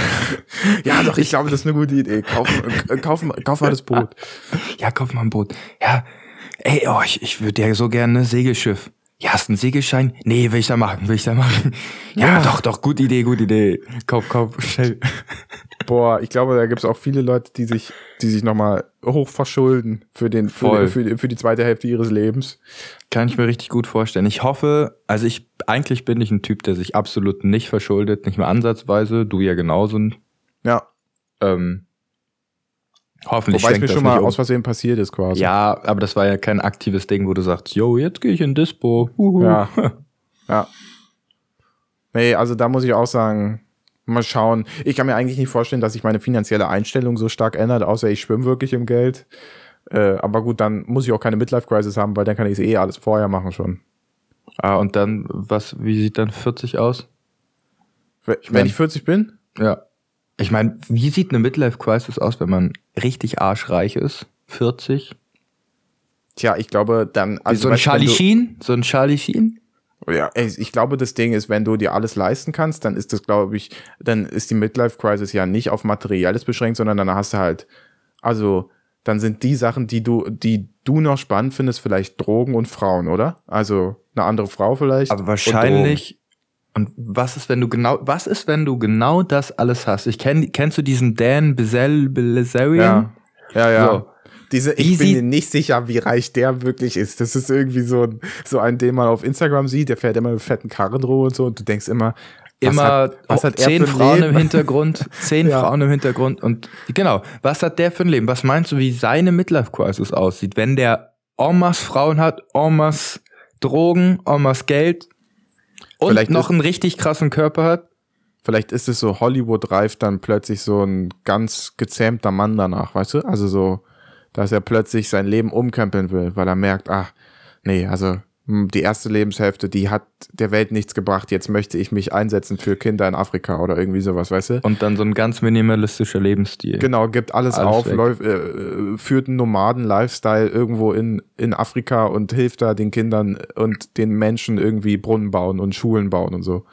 Ja, doch, ich glaube, das ist eine gute Idee. Kaufen, äh, kaufen, kaufen wir das Boot. ja, kauf mal ein Boot. Ja, ey, oh, ich, ich würde ja so gerne ein Segelschiff. Ja, hast du einen Segelschein? Nee, will ich da machen, will ich da machen. Ja, Ja. doch, doch, gute Idee, gute Idee. Kauf, kauf, schnell. Boah, ich glaube, da gibt's auch viele Leute, die sich, die sich nochmal hoch verschulden für den, für, für, die- für die zweite Hälfte ihres Lebens. Kann ich mir richtig gut vorstellen. Ich hoffe, also ich, eigentlich bin ich ein Typ, der sich absolut nicht verschuldet, nicht mehr ansatzweise. Du ja genauso. Ja, Ähm, hoffentlich wobei es mir schon mal um. aus Versehen passiert ist quasi. Ja, aber das war ja kein aktives Ding, wo du sagst, yo, jetzt gehe ich in Dispo. Huhu. Ja. ja. Nee, also da muss ich auch sagen, mal schauen. Ich kann mir eigentlich nicht vorstellen, dass sich meine finanzielle Einstellung so stark ändert, außer ich schwimme wirklich im Geld. Äh, aber gut, dann muss ich auch keine Midlife-Crisis haben, weil dann kann ich es eh alles vorher machen schon. Ah, und dann, was, wie sieht dann 40 aus? Wenn mein- wenn ich 40 bin? Ja. Ich meine, wie sieht eine Midlife-Crisis aus, wenn man richtig arschreich ist? 40? Tja, ich glaube dann. Also so ein weißt Charlie Sheen? So ein Charlie Sheen? Ja, ey, ich glaube, das Ding ist, wenn du dir alles leisten kannst, dann ist das, glaube ich, dann ist die Midlife Crisis ja nicht auf Materielles beschränkt, sondern dann hast du halt, also, dann sind die Sachen, die du, die du noch spannend findest, vielleicht Drogen und Frauen, oder? Also, eine andere Frau vielleicht. Aber wahrscheinlich. Und was ist, wenn du genau, was ist, wenn du genau das alles hast? Ich kenn, kennst du diesen Dan Bizel, Drogen. Bilzerian? Ja, ja, ja. So. Diese, ich bin sieht- mir nicht sicher, wie reich der wirklich ist. Das ist irgendwie so ein, so ein, den man auf Instagram sieht, der fährt immer mit fetten Karren rum und so und du denkst immer, was Immer hat, was hat er zehn Frauen Leben? im Hintergrund, zehn Ja. Frauen im Hintergrund und genau, was hat der für ein Leben? Was meinst du, wie seine Midlife Crisis aussieht, wenn der masse Frauen hat, masse Drogen, en masse Geld und Vielleicht noch einen richtig krassen Körper hat? Vielleicht ist es so Hollywood reift dann plötzlich so ein ganz gezähmter Mann danach, weißt du? Also so, dass er plötzlich sein Leben umkrempeln will, weil er merkt, ach, nee, also die erste Lebenshälfte, die hat der Welt nichts gebracht. Jetzt möchte ich mich einsetzen für Kinder in Afrika oder irgendwie sowas, weißt du? Und dann so ein ganz minimalistischer Lebensstil. Genau, gibt alles, Alles auf, läuft, äh, führt einen Nomaden-Lifestyle irgendwo in, in Afrika und hilft da den Kindern und den Menschen irgendwie Brunnen bauen und Schulen bauen und so.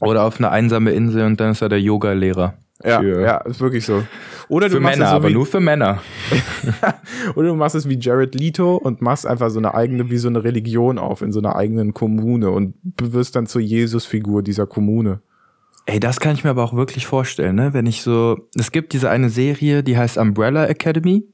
Oder auf eine einsame Insel und dann ist er der Yoga-Lehrer. Ja, Für- ja, ist wirklich so. Oder du Für machst Männer, es so aber wie, nur für Männer. Oder du machst es wie Jared Leto und machst einfach so eine eigene, wie so eine Religion auf in so einer eigenen Kommune und wirst dann zur Jesus-Figur dieser Kommune. Ey, das kann ich mir aber auch wirklich vorstellen, ne? Wenn ich so, es gibt diese eine Serie, die heißt Umbrella Academy.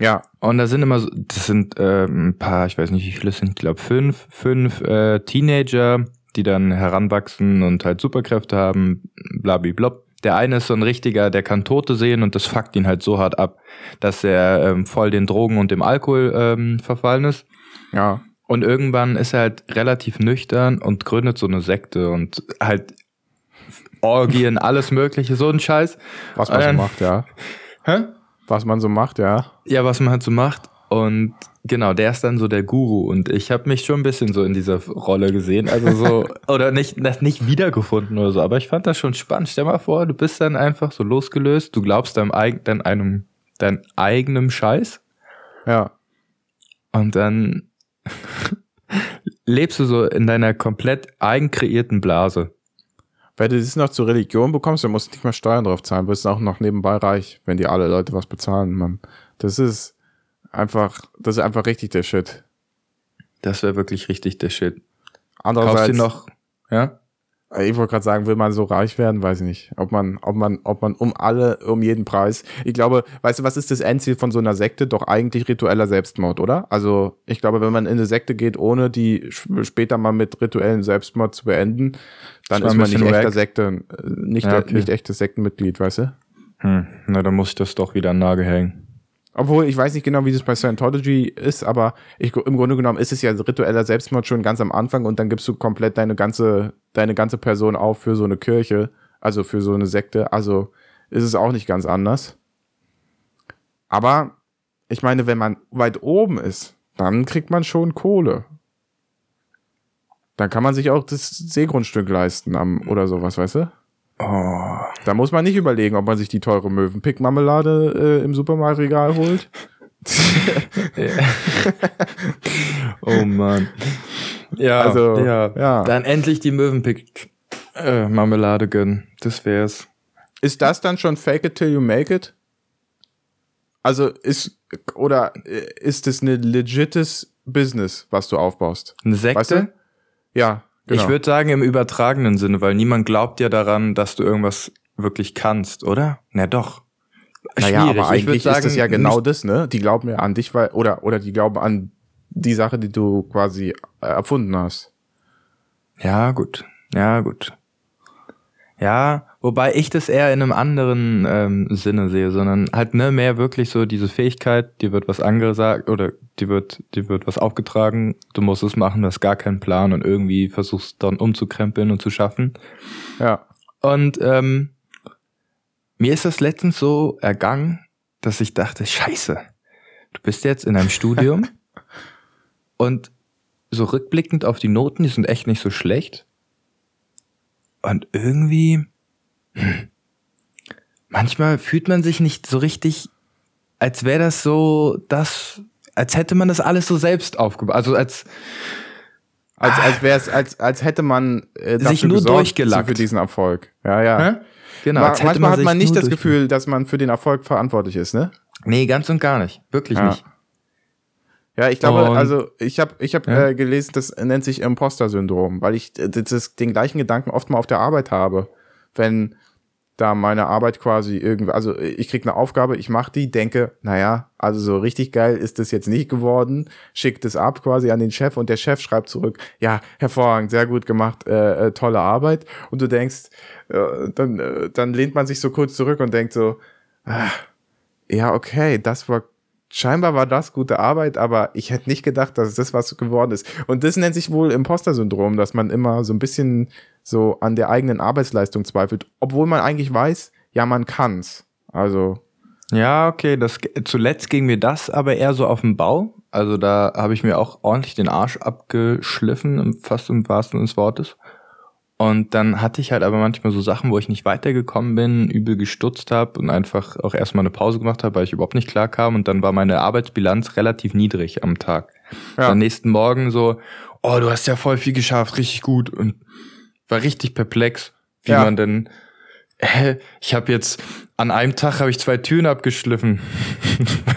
Ja, Und da sind immer so, das sind äh, ein paar, ich weiß nicht, wie viele sind, ich glaube fünf, fünf äh, Teenager, die dann heranwachsen und halt Superkräfte haben, blablablub. Der eine ist so ein richtiger, der kann Tote sehen und das fuckt ihn halt so hart ab, dass er ähm, voll den Drogen und dem Alkohol ähm, verfallen ist. ja. Und irgendwann ist er halt relativ nüchtern und gründet so eine Sekte und halt Orgien, alles mögliche, so ein Scheiß. Was man so Ähm, macht, ja. Hä? Was man so macht, ja. Ja, was man halt so macht. Und genau, der ist dann so der Guru und ich habe mich schon ein bisschen so in dieser Rolle gesehen, also so oder nicht nicht wiedergefunden oder so, aber ich fand das schon spannend. Stell mal vor, du bist dann einfach so losgelöst, du glaubst deinem eigenen einem dein eigenem Scheiß. Ja. Und dann lebst du so in deiner komplett eigen kreierten Blase. Wenn du das noch zur Religion bekommst, dann musst du nicht mehr Steuern drauf zahlen, wirst du auch noch nebenbei reich, wenn die alle Leute was bezahlen, Mann. Das ist einfach, das ist einfach richtig der Shit. Das wäre wirklich richtig der Shit. Andererseits, Kaufst du noch, ja? ich wollte gerade sagen, will man so reich werden, weiß ich nicht. Ob man, ob man, ob man um alle, um jeden Preis. Ich glaube, weißt du, was ist das Endziel von so einer Sekte? Doch eigentlich ritueller Selbstmord, oder? Also, ich glaube, wenn man in eine Sekte geht, ohne die später mal mit rituellen Selbstmord zu beenden, dann ist man nicht echter. Sekte, äh, nicht, Ja, okay. nicht echtes Sektenmitglied, weißt du? Hm, na, dann muss ich das doch wieder an Nagel hängen. Obwohl, ich weiß nicht genau, wie das bei Scientology ist, aber ich, im Grunde genommen ist es ja ritueller Selbstmord schon ganz am Anfang und dann gibst du komplett deine ganze, deine ganze Person auf für so eine Kirche, also für so eine Sekte. Also ist es auch nicht ganz anders. Aber ich meine, wenn man weit oben ist, dann kriegt man schon Kohle. Dann kann man sich auch das Seegrundstück leisten am, oder sowas, weißt du? Oh. Da muss man nicht überlegen, ob man sich die teure Möwenpick-Marmelade äh, im Supermarktregal holt. oh Mann. Ja, Also, ja. ja. Dann endlich die Möwenpick äh, gönnen. Das wär's. Ist das dann schon fake it till you make it? Also ist oder äh, ist es ein legites Business, was du aufbaust? Eine Sekte? Weißt du? Ja, genau. Ich würde sagen im übertragenen Sinne, weil niemand glaubt ja daran, dass du irgendwas wirklich kannst, oder? Na doch. naja, aber Ich würd eigentlich ist sagen, es ja genau das, ne? Die glauben ja an dich, weil oder oder die glauben an die Sache, die du quasi äh, erfunden hast. Ja, gut. Ja, gut. Ja, wobei ich das eher in einem anderen ähm, Sinne sehe, sondern halt ne mehr wirklich so diese Fähigkeit, dir wird was angesagt oder dir wird dir wird was aufgetragen, du musst es machen, du hast gar keinen Plan und irgendwie versuchst dann umzukrempeln und zu schaffen. Ja. Und ähm, mir ist das letztens so ergangen, dass ich dachte, scheiße, du bist jetzt in einem Studium und so rückblickend auf die Noten, die sind echt nicht so schlecht. Und irgendwie, manchmal fühlt man sich nicht so richtig, als wäre das so das, als hätte man das alles so selbst aufgebaut. Also als, Als als wär's als als hätte man äh, Sich nur gesorgt durchgelackt. für diesen Erfolg. Ja, ja. Hä? genau, Ma als hätte manchmal hat sich man nicht das Gefühl, dass man für den Erfolg verantwortlich ist, ne? Nee, ganz und gar nicht. Wirklich Ja. nicht. Ja, ich glaube, Und- also ich habe ich hab, Ja. äh, gelesen, das nennt sich Imposter-Syndrom, weil ich äh, das, das, den gleichen Gedanken oft mal auf der Arbeit habe. Wenn da meine Arbeit quasi irgendwie, also ich krieg eine Aufgabe, ich mache die, denke, naja, also so richtig geil ist das jetzt nicht geworden, schickt es ab quasi an den Chef und der Chef schreibt zurück, ja, hervorragend, sehr gut gemacht, äh, äh, tolle Arbeit. Und du denkst, äh, dann, äh, dann lehnt man sich so kurz zurück und denkt so, ah, ja, okay, das war scheinbar war das gute Arbeit, aber ich hätte nicht gedacht, dass das was geworden ist. Und das nennt sich wohl Imposter-Syndrom, dass man immer so ein bisschen so an der eigenen Arbeitsleistung zweifelt, obwohl man eigentlich weiß, ja, man kann's. Also, Ja, okay, das zuletzt ging mir das aber eher so auf den Bau. Also da habe ich mir auch ordentlich den Arsch abgeschliffen, fast im wahrsten des Wortes. Und dann hatte ich halt aber manchmal so Sachen, wo ich nicht weitergekommen bin, übel gestutzt habe und einfach auch erstmal eine Pause gemacht habe, weil ich überhaupt nicht klar kam. Und dann war meine Arbeitsbilanz relativ niedrig am Tag. Ja. Am nächsten Morgen so, oh, du hast ja voll viel geschafft, richtig gut. Und war richtig perplex, wie Ja. man denn, hä, ich habe jetzt, an einem Tag habe ich zwei Türen abgeschliffen.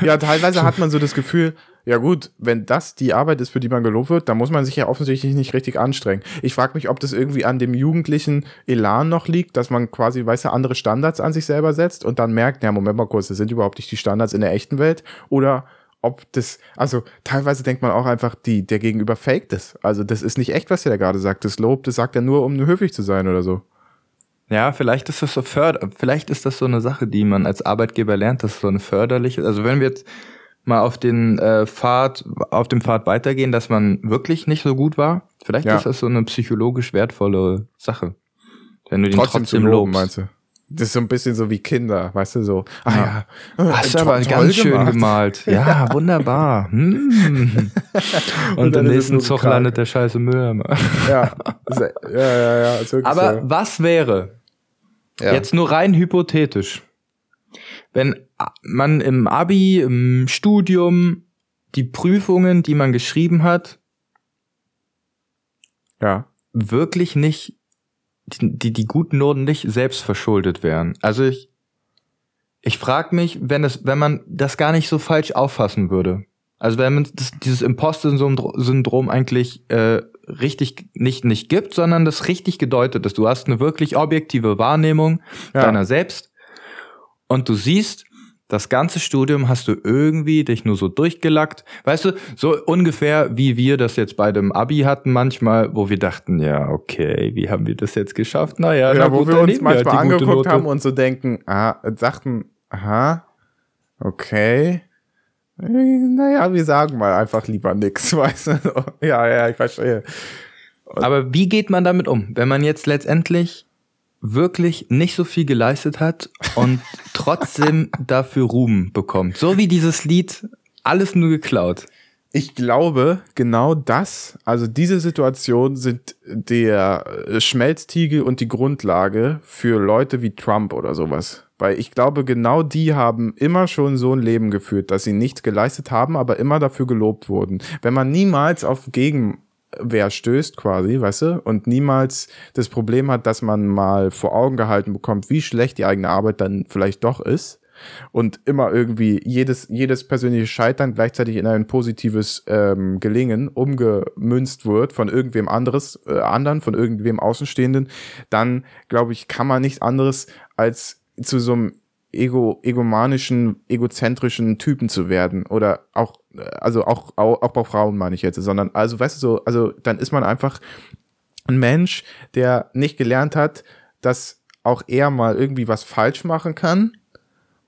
ja, teilweise hat man so das Gefühl, ja gut, wenn das die Arbeit ist, für die man gelobt wird, dann muss man sich ja offensichtlich nicht richtig anstrengen. Ich frage mich, ob das irgendwie an dem jugendlichen Elan noch liegt, dass man quasi, weißt du, andere Standards an sich selber setzt und dann merkt, ja, Moment mal kurz, das sind überhaupt nicht die Standards in der echten Welt oder ob das, also teilweise denkt man auch einfach, die, der Gegenüber faked es. Also das ist nicht echt, was er da gerade sagt. Das Lob, das sagt er nur, um höflich zu sein oder so. Ja, vielleicht ist das so förder, vielleicht ist das so eine Sache, die man als Arbeitgeber lernt, dass so eine förderliche, also wenn wir jetzt mal auf den äh, Pfad, auf dem Pfad weitergehen, dass man wirklich nicht so gut war, vielleicht Ja. ist das so eine psychologisch wertvolle Sache. Wenn du den Trotzdem, trotzdem, loben, lobst. meinst du? Das ist so ein bisschen so wie Kinder, weißt du, so. Ah ja, ja. hast du aber ganz schön gemacht. gemalt. Ja, wunderbar. Hm. Und, Und im nächsten Zug landet der scheiße Müll. Ja, ja, ja, ja. aber so. was wäre, jetzt nur rein hypothetisch, wenn man im Abi, im Studium die Prüfungen, die man geschrieben hat, ja. wirklich nicht die, die, die guten Noten nicht selbst verschuldet wären. Also ich, ich frage mich, wenn es, wenn man das gar nicht so falsch auffassen würde. Also wenn man das, dieses Imposter-Syndrom eigentlich äh, richtig nicht nicht gibt, sondern das richtig gedeutet ist. Du hast eine wirklich objektive Wahrnehmung ja. deiner selbst und du siehst, das ganze Studium hast du irgendwie dich nur so durchgelackt. Weißt du, so ungefähr wie wir das jetzt bei dem Abi hatten manchmal, wo wir dachten, ja, okay, wie haben wir das jetzt geschafft? Naja, ja, na wo gut, wir uns manchmal wir halt angeguckt haben und so denken, ah, dachten, aha, okay. Naja, wir sagen mal einfach lieber nix, weißt du? Ja, ja, ich verstehe. Und Aber wie geht man damit um, wenn man jetzt letztendlich wirklich nicht so viel geleistet hat und trotzdem dafür Ruhm bekommt. So wie dieses Lied, alles nur geklaut. Ich glaube, genau das, also diese Situation sind der Schmelztiegel und die Grundlage für Leute wie Trump oder sowas. Weil ich glaube, genau die haben immer schon so ein Leben geführt, dass sie nichts geleistet haben, aber immer dafür gelobt wurden. Wenn man niemals auf Gegen wer stößt quasi, weißt du, und niemals das Problem hat, dass man mal vor Augen gehalten bekommt, wie schlecht die eigene Arbeit dann vielleicht doch ist. Und immer irgendwie jedes, jedes persönliche Scheitern gleichzeitig in ein positives ähm, Gelingen umgemünzt wird von irgendwem anderes, äh, anderen, von irgendwem Außenstehenden, dann glaube ich, kann man nichts anderes als zu so einem ego, egomanischen, egozentrischen Typen zu werden. Oder auch, also auch, auch, auch bei Frauen meine ich jetzt, sondern, also weißt du so, also dann ist man einfach ein Mensch, der nicht gelernt hat, dass auch er mal irgendwie was falsch machen kann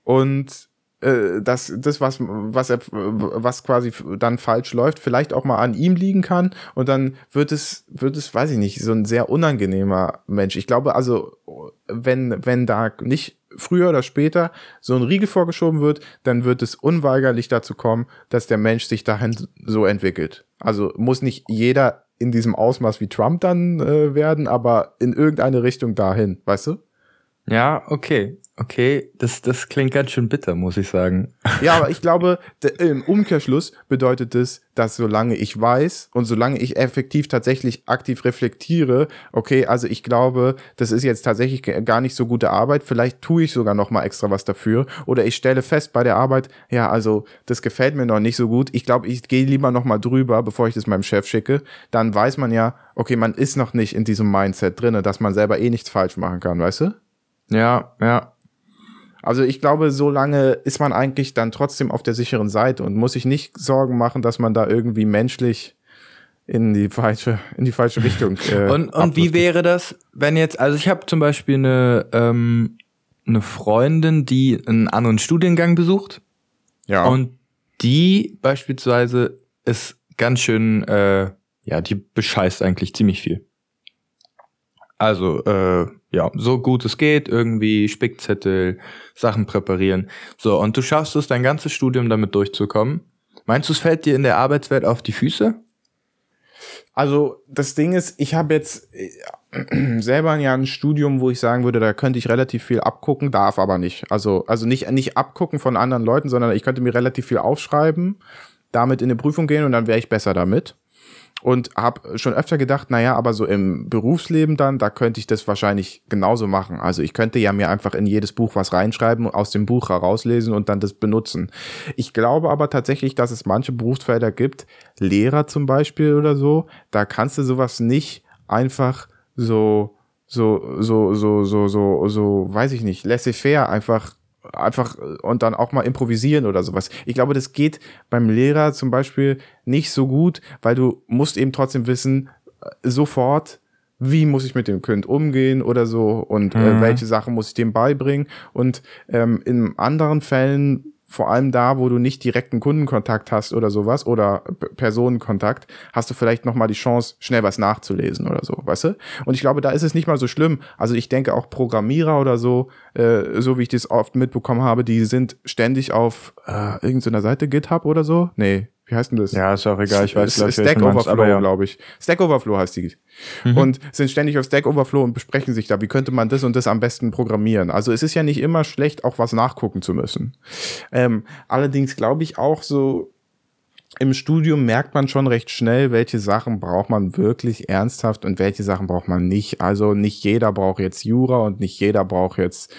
und äh, dass das was was er was quasi dann falsch läuft vielleicht auch mal an ihm liegen kann und dann wird es wird es weiß ich nicht so ein sehr unangenehmer Mensch. Ich glaube also wenn wenn da nicht früher oder später so ein Riegel vorgeschoben wird, dann wird es unweigerlich dazu kommen, dass der Mensch sich dahin so entwickelt. Also muss nicht jeder in diesem Ausmaß wie Trump dann äh, werden, aber in irgendeine Richtung dahin, weißt du? Ja, okay. Okay, das, das klingt ganz schön bitter, muss ich sagen. Ja, aber ich glaube, im Umkehrschluss bedeutet es, dass solange ich weiß und solange ich effektiv tatsächlich aktiv reflektiere, okay, also ich glaube, das ist jetzt tatsächlich gar nicht so gute Arbeit, vielleicht tue ich sogar noch mal extra was dafür oder ich stelle fest bei der Arbeit, ja, also das gefällt mir noch nicht so gut. Ich glaube, ich gehe lieber noch mal drüber, bevor ich das meinem Chef schicke. Dann weiß man ja, okay, man ist noch nicht in diesem Mindset drinne, dass man selber eh nichts falsch machen kann, weißt du? Ja, ja. Also ich glaube, so lange ist man eigentlich dann trotzdem auf der sicheren Seite und muss sich nicht Sorgen machen, dass man da irgendwie menschlich in die falsche in die falsche Richtung. Äh, und und wie wäre das, wenn jetzt? Also ich habe zum Beispiel eine ähm, eine Freundin, die einen anderen Studiengang besucht. Ja. Und die beispielsweise ist ganz schön, äh, ja, die bescheißt eigentlich ziemlich viel. Also, äh, ja, so gut es geht, irgendwie Spickzettel, Sachen präparieren. So, und du schaffst es, dein ganzes Studium damit durchzukommen. Meinst du, es fällt dir in der Arbeitswelt auf die Füße? Also, das Ding ist, ich habe jetzt äh, selber ja ein Studium, wo ich sagen würde, da könnte ich relativ viel abgucken, darf aber nicht. Also, also nicht, nicht abgucken von anderen Leuten, sondern ich könnte mir relativ viel aufschreiben, damit in eine Prüfung gehen und dann wäre ich besser damit und habe schon öfter gedacht, naja, aber so im Berufsleben dann, da könnte ich das wahrscheinlich genauso machen. Also ich könnte ja mir einfach in jedes Buch was reinschreiben, aus dem Buch herauslesen und dann das benutzen. Ich glaube aber tatsächlich, dass es manche Berufsfelder gibt, Lehrer zum Beispiel oder so, da kannst du sowas nicht einfach so so, so, so, so, so, so, weiß ich nicht, laissez-faire einfach einfach und dann auch mal improvisieren oder sowas. Ich glaube, das geht beim Lehrer zum Beispiel nicht so gut, weil du musst eben trotzdem wissen, äh, sofort, wie muss ich mit dem Kind umgehen oder so und äh, mhm. äh, welche Sachen muss ich dem beibringen. Und ähm, in anderen Fällen vor allem da, wo du nicht direkten Kundenkontakt hast oder sowas oder Personenkontakt, hast du vielleicht noch mal die Chance, schnell was nachzulesen oder so, weißt du? Und ich glaube, da ist es nicht mal so schlimm. Also ich denke auch Programmierer oder so, äh, so wie ich das oft mitbekommen habe, die sind ständig auf äh, irgendeiner Seite GitHub oder so. Nee, wie heißt denn das? Ja, ist auch egal, ich weiß, glaube Stack Overflow, ja. glaube ich. Stack Overflow heißt die. Mhm. Und sind ständig auf Stack Overflow und besprechen sich da, wie könnte man das und das am besten programmieren. Also es ist ja nicht immer schlecht, auch was nachgucken zu müssen. Ähm, allerdings glaube ich auch so, im Studium merkt man schon recht schnell, welche Sachen braucht man wirklich ernsthaft und welche Sachen braucht man nicht. Also nicht jeder braucht jetzt Jura und nicht jeder braucht jetzt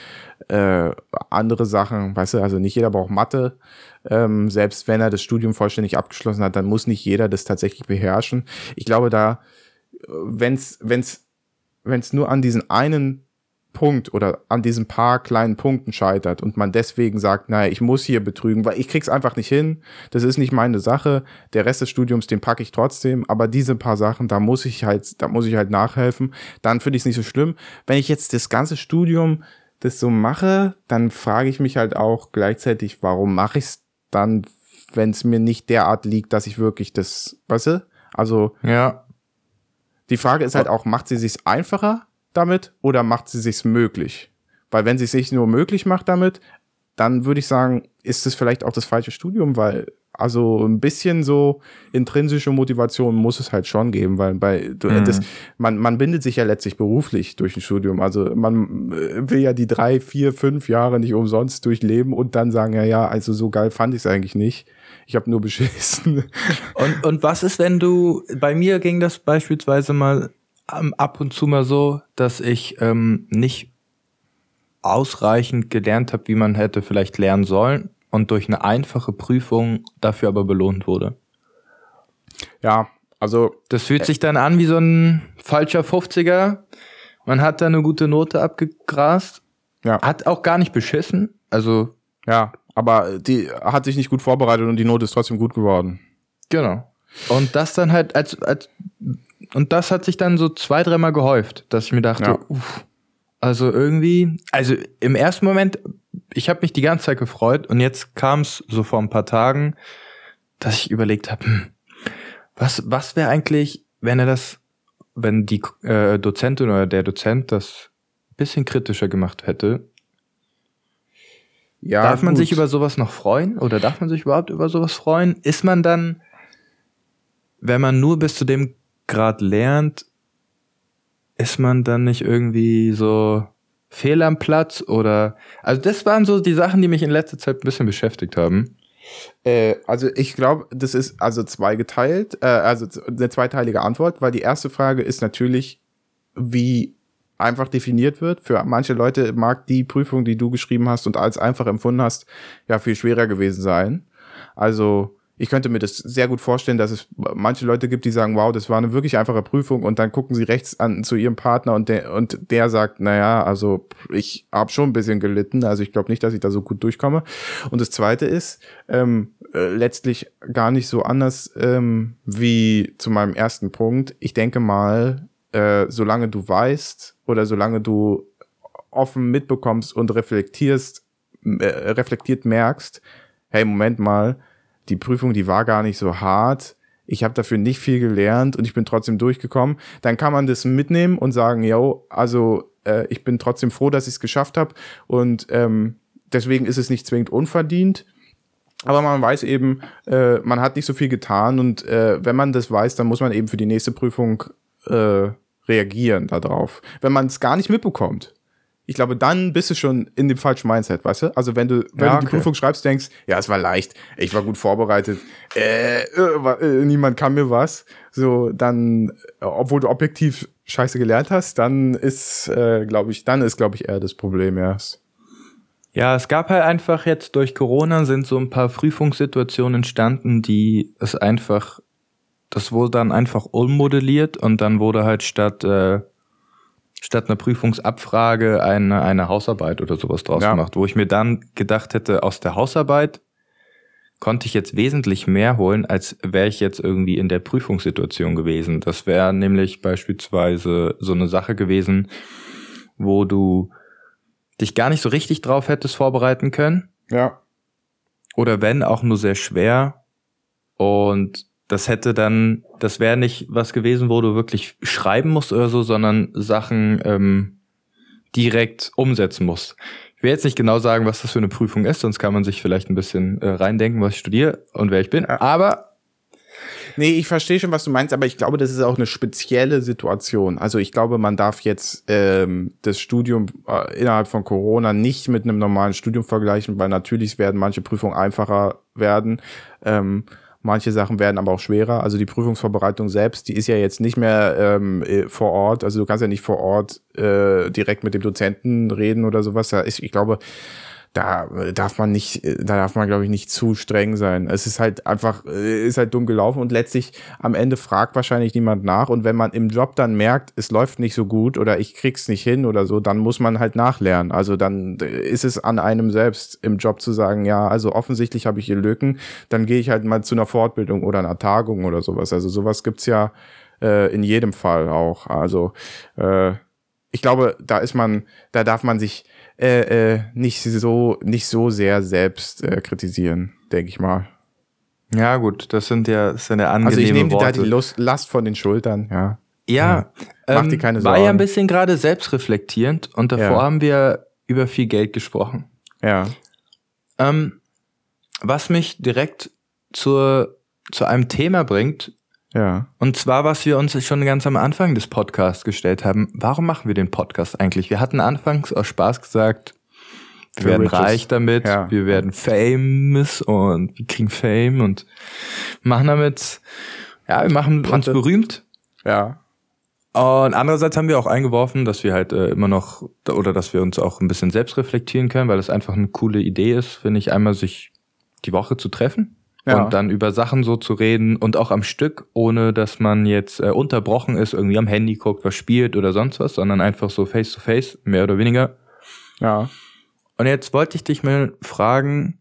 äh, andere Sachen, weißt du, also nicht jeder braucht Mathe. Ähm, selbst wenn er das Studium vollständig abgeschlossen hat, dann muss nicht jeder das tatsächlich beherrschen. Ich glaube, da, wenn es wenn's, wenn's nur an diesen einen Punkt oder an diesen paar kleinen Punkten scheitert und man deswegen sagt, naja, ich muss hier betrügen, weil ich krieg's einfach nicht hin, das ist nicht meine Sache, der Rest des Studiums, den packe ich trotzdem, aber diese paar Sachen, da muss ich halt, da muss ich halt nachhelfen, dann finde ich es nicht so schlimm. Wenn ich jetzt das ganze Studium das so mache, dann frage ich mich halt auch gleichzeitig, warum mache ich es dann, wenn es mir nicht derart liegt, dass ich wirklich das, weißt du? Also, ja. Die Frage ist halt auch, macht sie sich's einfacher damit oder macht sie sich's möglich? Weil wenn sie sich nur möglich macht damit, dann würde ich sagen, ist es vielleicht auch das falsche Studium, weil also ein bisschen so intrinsische Motivation muss es halt schon geben, weil bei mhm. das, man, man bindet sich ja letztlich beruflich durch ein Studium. Also man äh, will ja die drei, vier, fünf Jahre nicht umsonst durchleben und dann sagen, ja, ja, also so geil fand ich es eigentlich nicht. Ich habe nur beschissen. Und, und was ist, wenn du, bei mir ging das beispielsweise mal ab und zu mal so, dass ich ähm, nicht ausreichend gelernt habe, wie man hätte vielleicht lernen sollen und durch eine einfache Prüfung dafür aber belohnt wurde. Ja, also. Das fühlt sich dann an wie so ein falscher 50er. Man hat da eine gute Note abgegrast. Ja. Hat auch gar nicht beschissen. Also. Ja, aber die hat sich nicht gut vorbereitet und die Note ist trotzdem gut geworden. Genau. Und das dann halt als, als und das hat sich dann so zwei, dreimal gehäuft, dass ich mir dachte, ja. uff, also irgendwie, also im ersten Moment ich habe mich die ganze Zeit gefreut und jetzt kam es so vor ein paar Tagen, dass ich überlegt habe, hm, was, was wäre eigentlich, wenn er das, wenn die äh, Dozentin oder der Dozent das bisschen kritischer gemacht hätte? Ja, darf man gut. sich über sowas noch freuen? Oder darf man sich überhaupt über sowas freuen? Ist man dann, wenn man nur bis zu dem Grad lernt, ist man dann nicht irgendwie so, fehl am Platz oder also das waren so die Sachen, die mich in letzter Zeit ein bisschen beschäftigt haben. Äh, also ich glaube, das ist also zweigeteilt, äh, also eine zweiteilige Antwort, weil die erste Frage ist natürlich, wie einfach definiert wird. Für manche Leute mag die Prüfung, die du geschrieben hast und als einfach empfunden hast, ja viel schwerer gewesen sein. Also ich könnte mir das sehr gut vorstellen, dass es manche Leute gibt, die sagen, wow, das war eine wirklich einfache Prüfung und dann gucken sie rechts an zu ihrem Partner und der, und der sagt, naja, also ich habe schon ein bisschen gelitten, also ich glaube nicht, dass ich da so gut durchkomme. Und das Zweite ist, ähm, äh, letztlich gar nicht so anders ähm, wie zu meinem ersten Punkt. Ich denke mal, äh, solange du weißt oder solange du offen mitbekommst und reflektierst, äh, reflektiert merkst, hey, Moment mal, die Prüfung, die war gar nicht so hart. Ich habe dafür nicht viel gelernt und ich bin trotzdem durchgekommen. Dann kann man das mitnehmen und sagen, yo, also äh, ich bin trotzdem froh, dass ich es geschafft habe und ähm, deswegen ist es nicht zwingend unverdient. Aber man weiß eben, äh, man hat nicht so viel getan und äh, wenn man das weiß, dann muss man eben für die nächste Prüfung äh, reagieren darauf. Wenn man es gar nicht mitbekommt, ich glaube, dann bist du schon in dem falschen Mindset, weißt du? Also wenn du, wenn ja, du die Prüfung schreibst, denkst, ja, es war leicht, ich war gut vorbereitet, äh, äh, äh, niemand kann mir was, so dann, obwohl du objektiv Scheiße gelernt hast, dann ist, äh, glaube ich, dann ist, glaube ich, eher das Problem erst. Ja, es gab halt einfach jetzt durch Corona sind so ein paar Prüfungssituationen entstanden, die es einfach, das wurde dann einfach ummodelliert und dann wurde halt statt äh, statt einer Prüfungsabfrage eine, eine Hausarbeit oder sowas draus ja. gemacht, wo ich mir dann gedacht hätte, aus der Hausarbeit konnte ich jetzt wesentlich mehr holen, als wäre ich jetzt irgendwie in der Prüfungssituation gewesen. Das wäre nämlich beispielsweise so eine Sache gewesen, wo du dich gar nicht so richtig drauf hättest vorbereiten können. Ja. oder wenn auch nur sehr schwer. Und das hätte dann, das wäre nicht was gewesen, wo du wirklich schreiben musst oder so, sondern Sachen ähm, direkt umsetzen musst. Ich will jetzt nicht genau sagen, was das für eine Prüfung ist, sonst kann man sich vielleicht ein bisschen äh, reindenken, was ich studiere und wer ich bin. Aber Nee, ich verstehe schon, was du meinst, aber ich glaube, das ist auch eine spezielle Situation. Also ich glaube, man darf jetzt ähm, das Studium äh, innerhalb von Corona nicht mit einem normalen Studium vergleichen, weil natürlich werden manche Prüfungen einfacher werden. Ähm, Manche Sachen werden aber auch schwerer. Also die Prüfungsvorbereitung selbst, die ist ja jetzt nicht mehr ähm, äh, vor Ort. Also du kannst ja nicht vor Ort äh, direkt mit dem Dozenten reden oder sowas. Da ich glaube, da darf man nicht, da darf man, glaube ich, nicht zu streng sein. Es ist halt einfach, äh, ist halt dumm gelaufen und letztlich am Ende fragt wahrscheinlich niemand nach. Und wenn man im Job dann merkt, es läuft nicht so gut oder ich krieg's nicht hin oder so, dann muss man halt nachlernen. Also dann ist es an einem selbst im Job zu sagen, ja, also offensichtlich habe ich hier Lücken, dann gehe ich halt mal zu einer Fortbildung oder einer Tagung oder sowas. Also sowas gibt's ja äh, in jedem Fall auch. Also äh, ich glaube, da ist man, da darf man sich äh, äh, nicht so nicht so sehr selbst äh, kritisieren, denke ich mal. Ja gut, das sind ja das sind ja angenehme Also ich nehme Worte. da die Lust, Last von den Schultern, ja. Ja, Mach ähm, dir keine war ja ein Sorgen. bisschen gerade selbstreflektierend und davor Ja. haben wir über viel Geld gesprochen. Ja. Ähm, was mich direkt zur, zu einem Thema bringt, Ja. und zwar, was wir uns schon ganz am Anfang des Podcasts gestellt haben. Warum machen wir den Podcast eigentlich? Wir hatten anfangs aus Spaß gesagt, wir Für werden Riches. reich damit, Ja. wir werden famous und wir kriegen Fame und machen damit, ja, wir machen uns berühmt. Ja. Und andererseits haben wir auch eingeworfen, dass wir halt äh, immer noch, oder dass wir uns auch ein bisschen selbst reflektieren können, weil es einfach eine coole Idee ist, finde ich, einmal sich die Woche zu treffen Ja. und dann über Sachen so zu reden und auch am Stück, ohne dass man jetzt äh, unterbrochen ist, irgendwie am Handy guckt, was spielt oder sonst was, sondern einfach so face to face, mehr oder weniger. Ja. Und jetzt wollte ich dich mal fragen,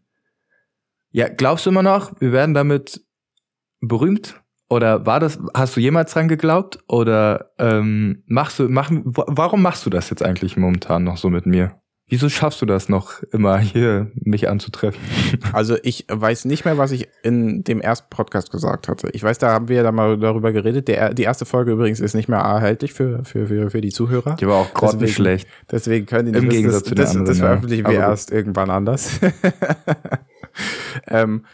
ja, glaubst du immer noch, wir werden damit berühmt? Oder war das, hast du jemals dran geglaubt? Oder ähm, machst du, machen, wa- warum machst du das jetzt eigentlich momentan noch so mit mir? Wieso schaffst du das noch immer hier, mich anzutreffen? Also ich weiß nicht mehr, was ich in dem ersten Podcast gesagt hatte. Ich weiß, da haben wir ja mal darüber geredet. Der, die erste Folge übrigens ist nicht mehr erhältlich für, für, für, für die Zuhörer. Die war auch Deswegen- grottenschlecht. Deswegen können die Im nicht wissen, Gegensatz das, zu den das, anderen, das ja. veröffentlichen wir Aber gut. erst irgendwann anders. ähm,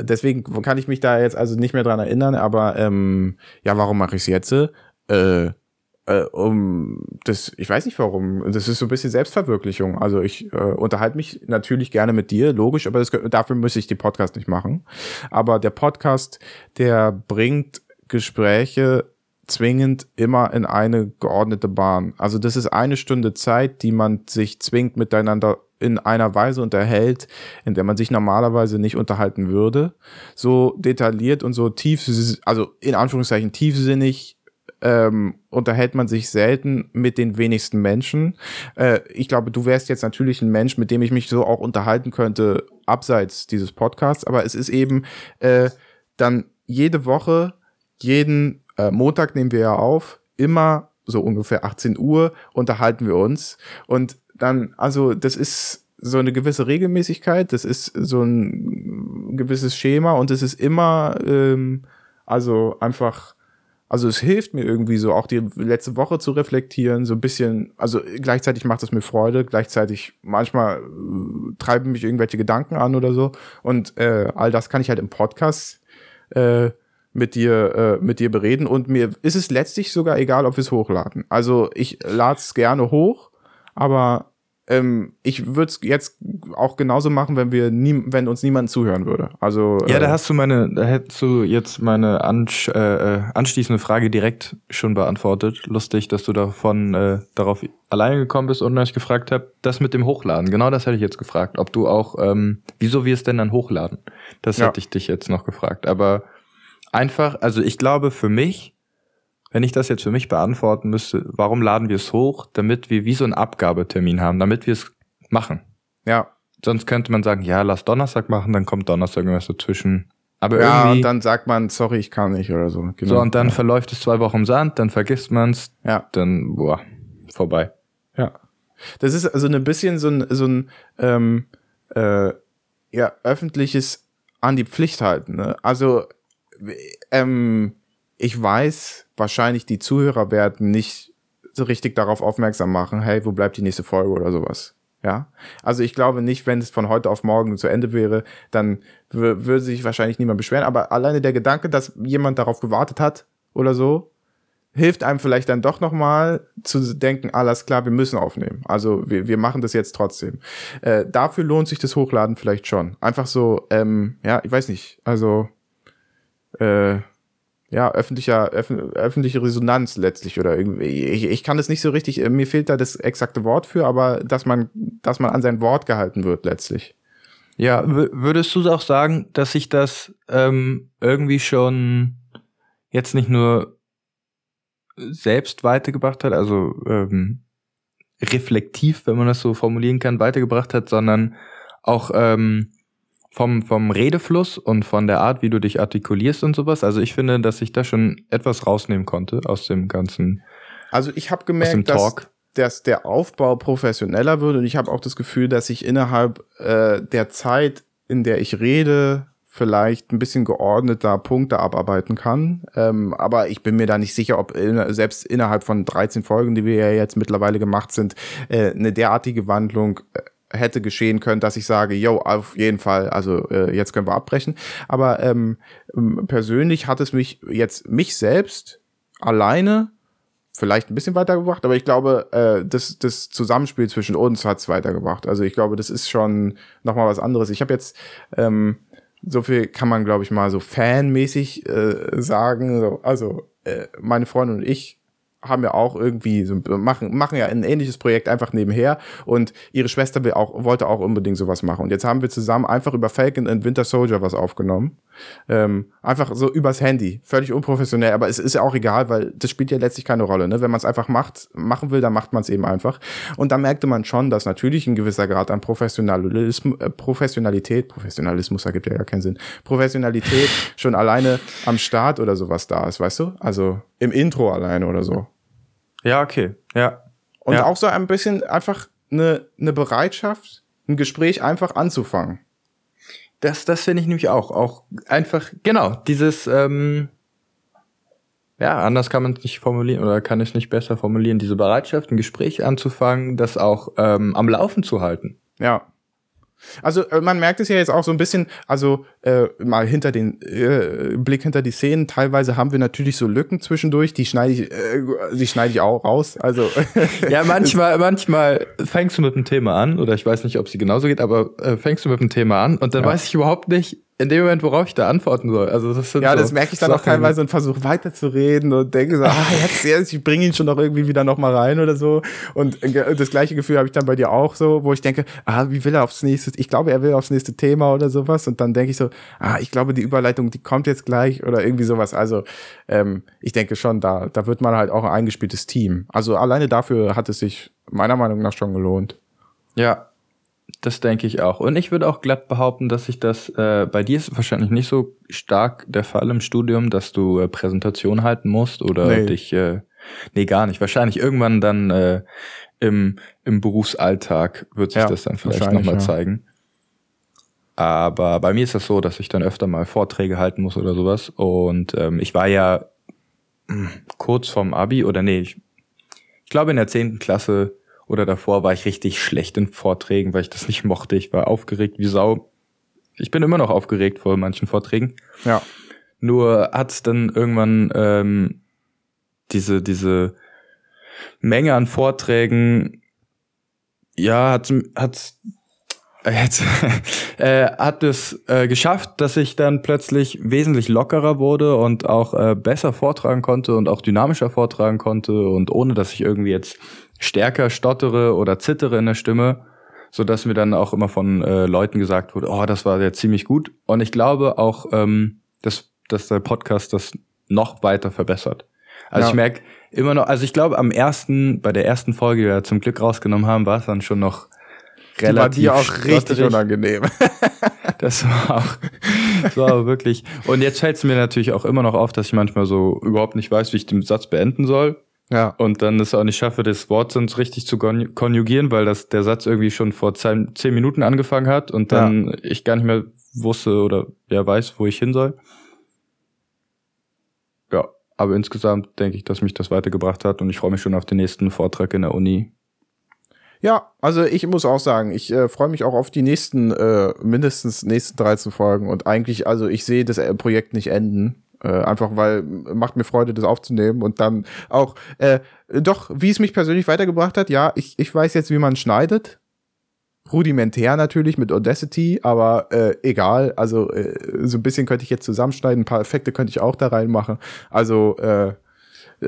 deswegen kann ich mich da jetzt also nicht mehr dran erinnern, aber ähm, ja, warum mache ich es jetzt? Äh, äh, um das, ich weiß nicht warum. Das ist so ein bisschen Selbstverwirklichung. Also ich äh, unterhalte mich natürlich gerne mit dir, logisch, aber das, dafür muss ich den Podcast nicht machen. Aber der Podcast, der bringt Gespräche zwingend immer in eine geordnete Bahn. Also das ist eine Stunde Zeit, die man sich zwingend miteinander in einer Weise unterhält, in der man sich normalerweise nicht unterhalten würde. So detailliert und so tief, also in Anführungszeichen tiefsinnig ähm, unterhält man sich selten mit den wenigsten Menschen. Äh, ich glaube, du wärst jetzt natürlich ein Mensch, mit dem ich mich so auch unterhalten könnte, abseits dieses Podcasts, aber es ist eben äh, dann jede Woche, jeden äh, Montag nehmen wir ja auf, immer so ungefähr 18 Uhr unterhalten wir uns und dann, also das ist so eine gewisse Regelmäßigkeit, das ist so ein gewisses Schema und es ist immer, ähm, also einfach, also es hilft mir irgendwie so, auch die letzte Woche zu reflektieren, so ein bisschen, also gleichzeitig macht es mir Freude, gleichzeitig manchmal äh, treiben mich irgendwelche Gedanken an oder so. Und äh, all das kann ich halt im Podcast äh, mit dir, äh, mit dir bereden. Und mir ist es letztlich sogar egal, ob wir es hochladen. Also ich lade es gerne hoch, aber ähm, ich würde es jetzt auch genauso machen, wenn wir nie, wenn uns niemand zuhören würde. Also Ja, da äh, hast du meine, da hättest du jetzt meine ansch äh, äh, anschließende Frage direkt schon beantwortet. Lustig, dass du davon äh, darauf alleine gekommen bist und ich gefragt habe, das mit dem Hochladen. Genau das hätte ich jetzt gefragt. Ob du auch, ähm, wieso wir es denn dann hochladen? Das Ja. hätte ich dich jetzt noch gefragt. Aber einfach, also ich glaube für mich, wenn ich das jetzt für mich beantworten müsste, warum laden wir es hoch? Damit wir wie so einen Abgabetermin haben, damit wir es machen. ja, Sonst könnte man sagen, ja, lass Donnerstag machen, dann kommt Donnerstag irgendwas dazwischen. Aber ja, irgendwie. und dann sagt man, sorry, ich kann nicht oder so. Genau. so, und dann verläuft es zwei Wochen im Sand, dann vergisst man's, ja. dann, boah, vorbei. Ja. Das ist also ein bisschen so ein, so ein ähm, äh, ja öffentliches an die Pflicht halten. Ne? Also ähm, ich weiß, wahrscheinlich die Zuhörer werden nicht so richtig darauf aufmerksam machen, hey, wo bleibt die nächste Folge oder sowas. Ja, also ich glaube nicht, wenn es von heute auf morgen zu Ende wäre, dann würde sich wahrscheinlich niemand beschweren. Aber alleine der Gedanke, dass jemand darauf gewartet hat oder so, hilft einem vielleicht dann doch nochmal zu denken, alles klar, wir müssen aufnehmen. Also wir, wir machen das jetzt trotzdem. Äh, dafür lohnt sich das Hochladen vielleicht schon. Einfach so, ähm, ja, ich weiß nicht, also äh, ja, öffentlicher, öff, öffentliche Resonanz letztlich oder irgendwie. Ich, ich kann das nicht so richtig, äh, mir fehlt da das exakte Wort für, aber dass man, dass man an sein Wort gehalten wird letztlich. Ja, würdest du auch sagen, dass sich das ähm, irgendwie schon jetzt nicht nur selbst weitergebracht hat, also ähm, reflektiv, wenn man das so formulieren kann, weitergebracht hat, sondern auch ähm, vom, vom Redefluss und von der Art, wie du dich artikulierst und sowas. Also ich finde, dass ich da schon etwas rausnehmen konnte aus dem ganzen. Also ich habe gemerkt, dass, dass der Aufbau professioneller wird und ich habe auch das Gefühl, dass ich innerhalb äh, der Zeit, in der ich rede, vielleicht ein bisschen geordneter Punkte abarbeiten kann. Ähm, aber ich bin mir da nicht sicher, ob in, selbst innerhalb von 13 Folgen, die wir ja jetzt mittlerweile gemacht sind, äh, eine derartige Wandlung äh, hätte geschehen können, dass ich sage, yo, auf jeden Fall, also äh, jetzt können wir abbrechen. Aber ähm, persönlich hat es mich jetzt mich selbst alleine vielleicht ein bisschen weitergebracht, aber ich glaube, äh, das, das Zusammenspiel zwischen uns hat es weitergebracht. Also ich glaube, das ist schon nochmal was anderes. Ich habe jetzt ähm, so viel kann man, glaube ich, mal so fanmäßig äh, sagen. So, also äh, meine Freundin und ich haben ja auch irgendwie so, machen machen ja ein ähnliches Projekt einfach nebenher. Und ihre Schwester will auch wollte auch unbedingt sowas machen. Und jetzt haben wir zusammen einfach über Falcon and Winter Soldier was aufgenommen. Ähm, einfach so übers Handy. Völlig unprofessionell aber es ist ja auch egal weil das spielt ja letztlich keine Rolle ne? Wenn man es einfach macht machen will dann macht man es eben einfach. Und da merkte man schon dass natürlich ein gewisser Grad an Professionalismus äh, Professionalität Professionalismus ergibt ja gar keinen Sinn Professionalität schon alleine am Start oder sowas da ist weißt du? Also im Intro alleine oder so ja, okay. Ja. Und ja. auch so ein bisschen einfach eine, eine Bereitschaft, ein Gespräch einfach anzufangen. Das, das finde ich nämlich auch. Auch einfach, genau, dieses, ähm, ja, anders kann man es nicht formulieren oder kann ich nicht besser formulieren, diese Bereitschaft, ein Gespräch anzufangen, das auch ähm, am Laufen zu halten. Ja. Also äh, man merkt es ja jetzt auch so ein bisschen, also äh, mal hinter den äh, Blick hinter die Szenen. Teilweise haben wir natürlich so Lücken zwischendurch, die schneide ich, äh, die schneide ich auch raus. Also ja, manchmal, manchmal fängst du mit dem Thema an oder ich weiß nicht, ob sie genauso geht, aber äh, fängst du mit dem Thema an und dann ja. weiß ich überhaupt nicht, in dem Moment, worauf ich da antworten soll. Also das sind ja, so das merke ich dann auch teilweise und versuche weiterzureden und denke so, ah, jetzt, jetzt ich bringe ihn schon noch irgendwie wieder noch mal rein oder so. Und das gleiche Gefühl habe ich dann bei dir auch so, wo ich denke, ah, wie will er aufs nächste? Ich glaube, er will aufs nächste Thema oder sowas. Und dann denke ich so, ah, ich glaube, die Überleitung, die kommt jetzt gleich oder irgendwie sowas. Also ähm, ich denke schon, da, da wird man halt auch ein eingespieltes Team. Also alleine dafür hat es sich meiner Meinung nach schon gelohnt. Ja, das denke ich auch. Und ich würde auch glatt behaupten, dass sich das, äh, bei dir ist wahrscheinlich nicht so stark der Fall im Studium, dass du äh, Präsentation halten musst oder nee. dich, äh, nee, gar nicht. Wahrscheinlich irgendwann dann äh, im, im Berufsalltag wird sich ja, das dann vielleicht nochmal ja. zeigen. Aber bei mir ist das so, dass ich dann öfter mal Vorträge halten muss oder sowas. Und ähm, ich war ja mh, hm, kurz vorm Abi oder nee, ich, ich glaube in der zehnten Klasse oder davor war ich richtig schlecht in Vorträgen, weil ich das nicht mochte. Ich war aufgeregt wie Sau. Ich bin immer noch aufgeregt vor manchen Vorträgen. Ja. Nur hat es dann irgendwann ähm, diese, diese Menge an Vorträgen, ja, hat, hat jetzt äh, hat es äh, geschafft, dass ich dann plötzlich wesentlich lockerer wurde und auch äh, besser vortragen konnte und auch dynamischer vortragen konnte und ohne dass ich irgendwie jetzt stärker stottere oder zittere in der Stimme, so dass mir dann auch immer von äh, Leuten gesagt wurde, oh, das war ja ziemlich gut. Und ich glaube auch, ähm, dass, dass der Podcast das noch weiter verbessert. Also ja. ich merke immer noch, also ich glaube am ersten, bei der ersten Folge, die wir zum Glück rausgenommen haben, war es dann schon noch relativ die war dir auch richtig unangenehm. das war auch, das war aber wirklich. Und jetzt fällt es mir natürlich auch immer noch auf, dass ich manchmal so überhaupt nicht weiß, wie ich den Satz beenden soll. Ja. Und dann es auch nicht schaffe, das Wort sonst richtig zu kon- konjugieren, weil das der Satz irgendwie schon vor zehn, zehn Minuten angefangen hat und dann ich gar nicht mehr wusste oder wer weiß, wo ich hin soll. Ja, aber insgesamt denke ich, dass mich das weitergebracht hat und ich freue mich schon auf den nächsten Vortrag in der Uni. Ja, also ich muss auch sagen, ich äh, freue mich auch auf die nächsten, äh, mindestens nächsten 13 Folgen und eigentlich, also ich sehe das äh, Projekt nicht enden. Äh, einfach weil macht mir Freude, das aufzunehmen und dann auch, äh, doch, wie es mich persönlich weitergebracht hat, ja, ich, ich weiß jetzt, wie man schneidet. Rudimentär natürlich mit Audacity, aber äh, egal. Also äh, so ein bisschen könnte ich jetzt zusammenschneiden, ein paar Effekte könnte ich auch da reinmachen. Also äh,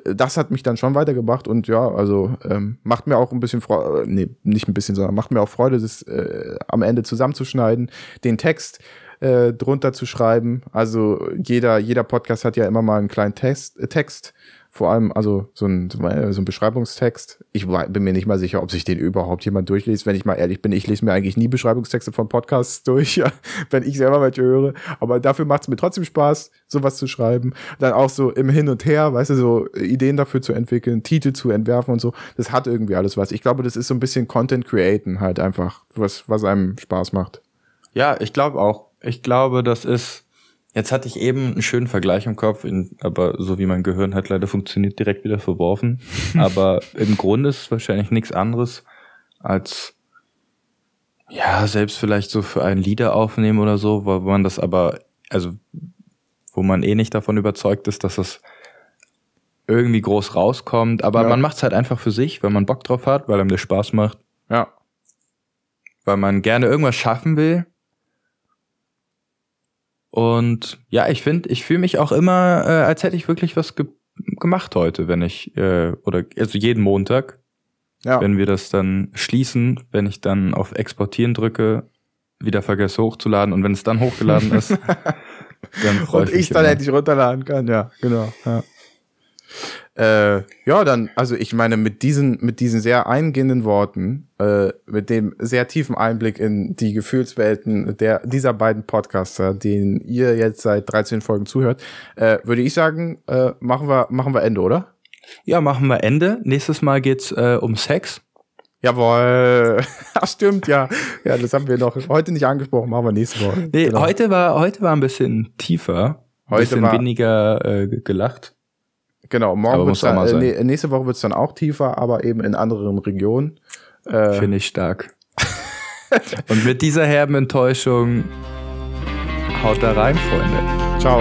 das hat mich dann schon weitergebracht und ja, also ähm, macht mir auch ein bisschen Freude, nee, nicht ein bisschen, sondern macht mir auch Freude, das äh, am Ende zusammenzuschneiden, den Text äh, drunter zu schreiben. Also jeder, jeder Podcast hat ja immer mal einen kleinen Text, äh, Text vor allem, also so ein, so ein Beschreibungstext. Ich bin mir nicht mal sicher, ob sich den überhaupt jemand durchliest. Wenn ich mal ehrlich bin, ich lese mir eigentlich nie Beschreibungstexte von Podcasts durch, wenn ich selber welche höre. Aber dafür macht es mir trotzdem Spaß, sowas zu schreiben. Dann auch so im Hin und Her, weißt du, so Ideen dafür zu entwickeln, Titel zu entwerfen und so. Das hat irgendwie alles was. Ich glaube, das ist so ein bisschen Content createn halt einfach, was, was einem Spaß macht. Ja, ich glaube auch. Ich glaube, das ist Jetzt hatte ich eben einen schönen Vergleich im Kopf, in, aber so wie mein Gehirn halt leider funktioniert, direkt wieder verworfen. aber im Grunde ist es wahrscheinlich nichts anderes als, ja, selbst vielleicht so für einen Lieder aufnehmen oder so, wo man das aber, also, wo man eh nicht davon überzeugt ist, dass es irgendwie groß rauskommt. Aber Ja. man macht es halt einfach für sich, weil man Bock drauf hat, weil einem das Spaß macht, Ja. weil man gerne irgendwas schaffen will. Und ja, ich finde, ich fühle mich auch immer, äh, als hätte ich wirklich was ge gemacht heute, wenn ich, äh, oder also jeden Montag, Ja. wenn wir das dann schließen, wenn ich dann auf Exportieren drücke, wieder vergesse hochzuladen und wenn es dann hochgeladen ist, dann freue und ich mich. ich dann endlich runterladen kann, ja, genau. Ja. Äh, ja, dann, also ich meine, mit diesen, mit diesen sehr eingehenden Worten, äh, mit dem sehr tiefen Einblick in die Gefühlswelten der, dieser beiden Podcaster, denen ihr jetzt seit 13 Folgen zuhört, äh, würde ich sagen, äh, machen wir, machen wir Ende, oder? Ja, machen wir Ende. Nächstes Mal geht's äh, um Sex. Jawohl. Ach, stimmt, ja. Ja, das haben wir noch heute nicht angesprochen, machen wir nächste Woche. Nee, Genau. heute war heute war ein bisschen tiefer, ein Heute bisschen war- weniger äh, gelacht. Genau, morgen wird's dann, äh, nächste Woche wird's dann auch tiefer, aber eben in anderen Regionen. Äh, Finde ich stark. Und mit dieser herben Enttäuschung haut da rein, Freunde. ciao.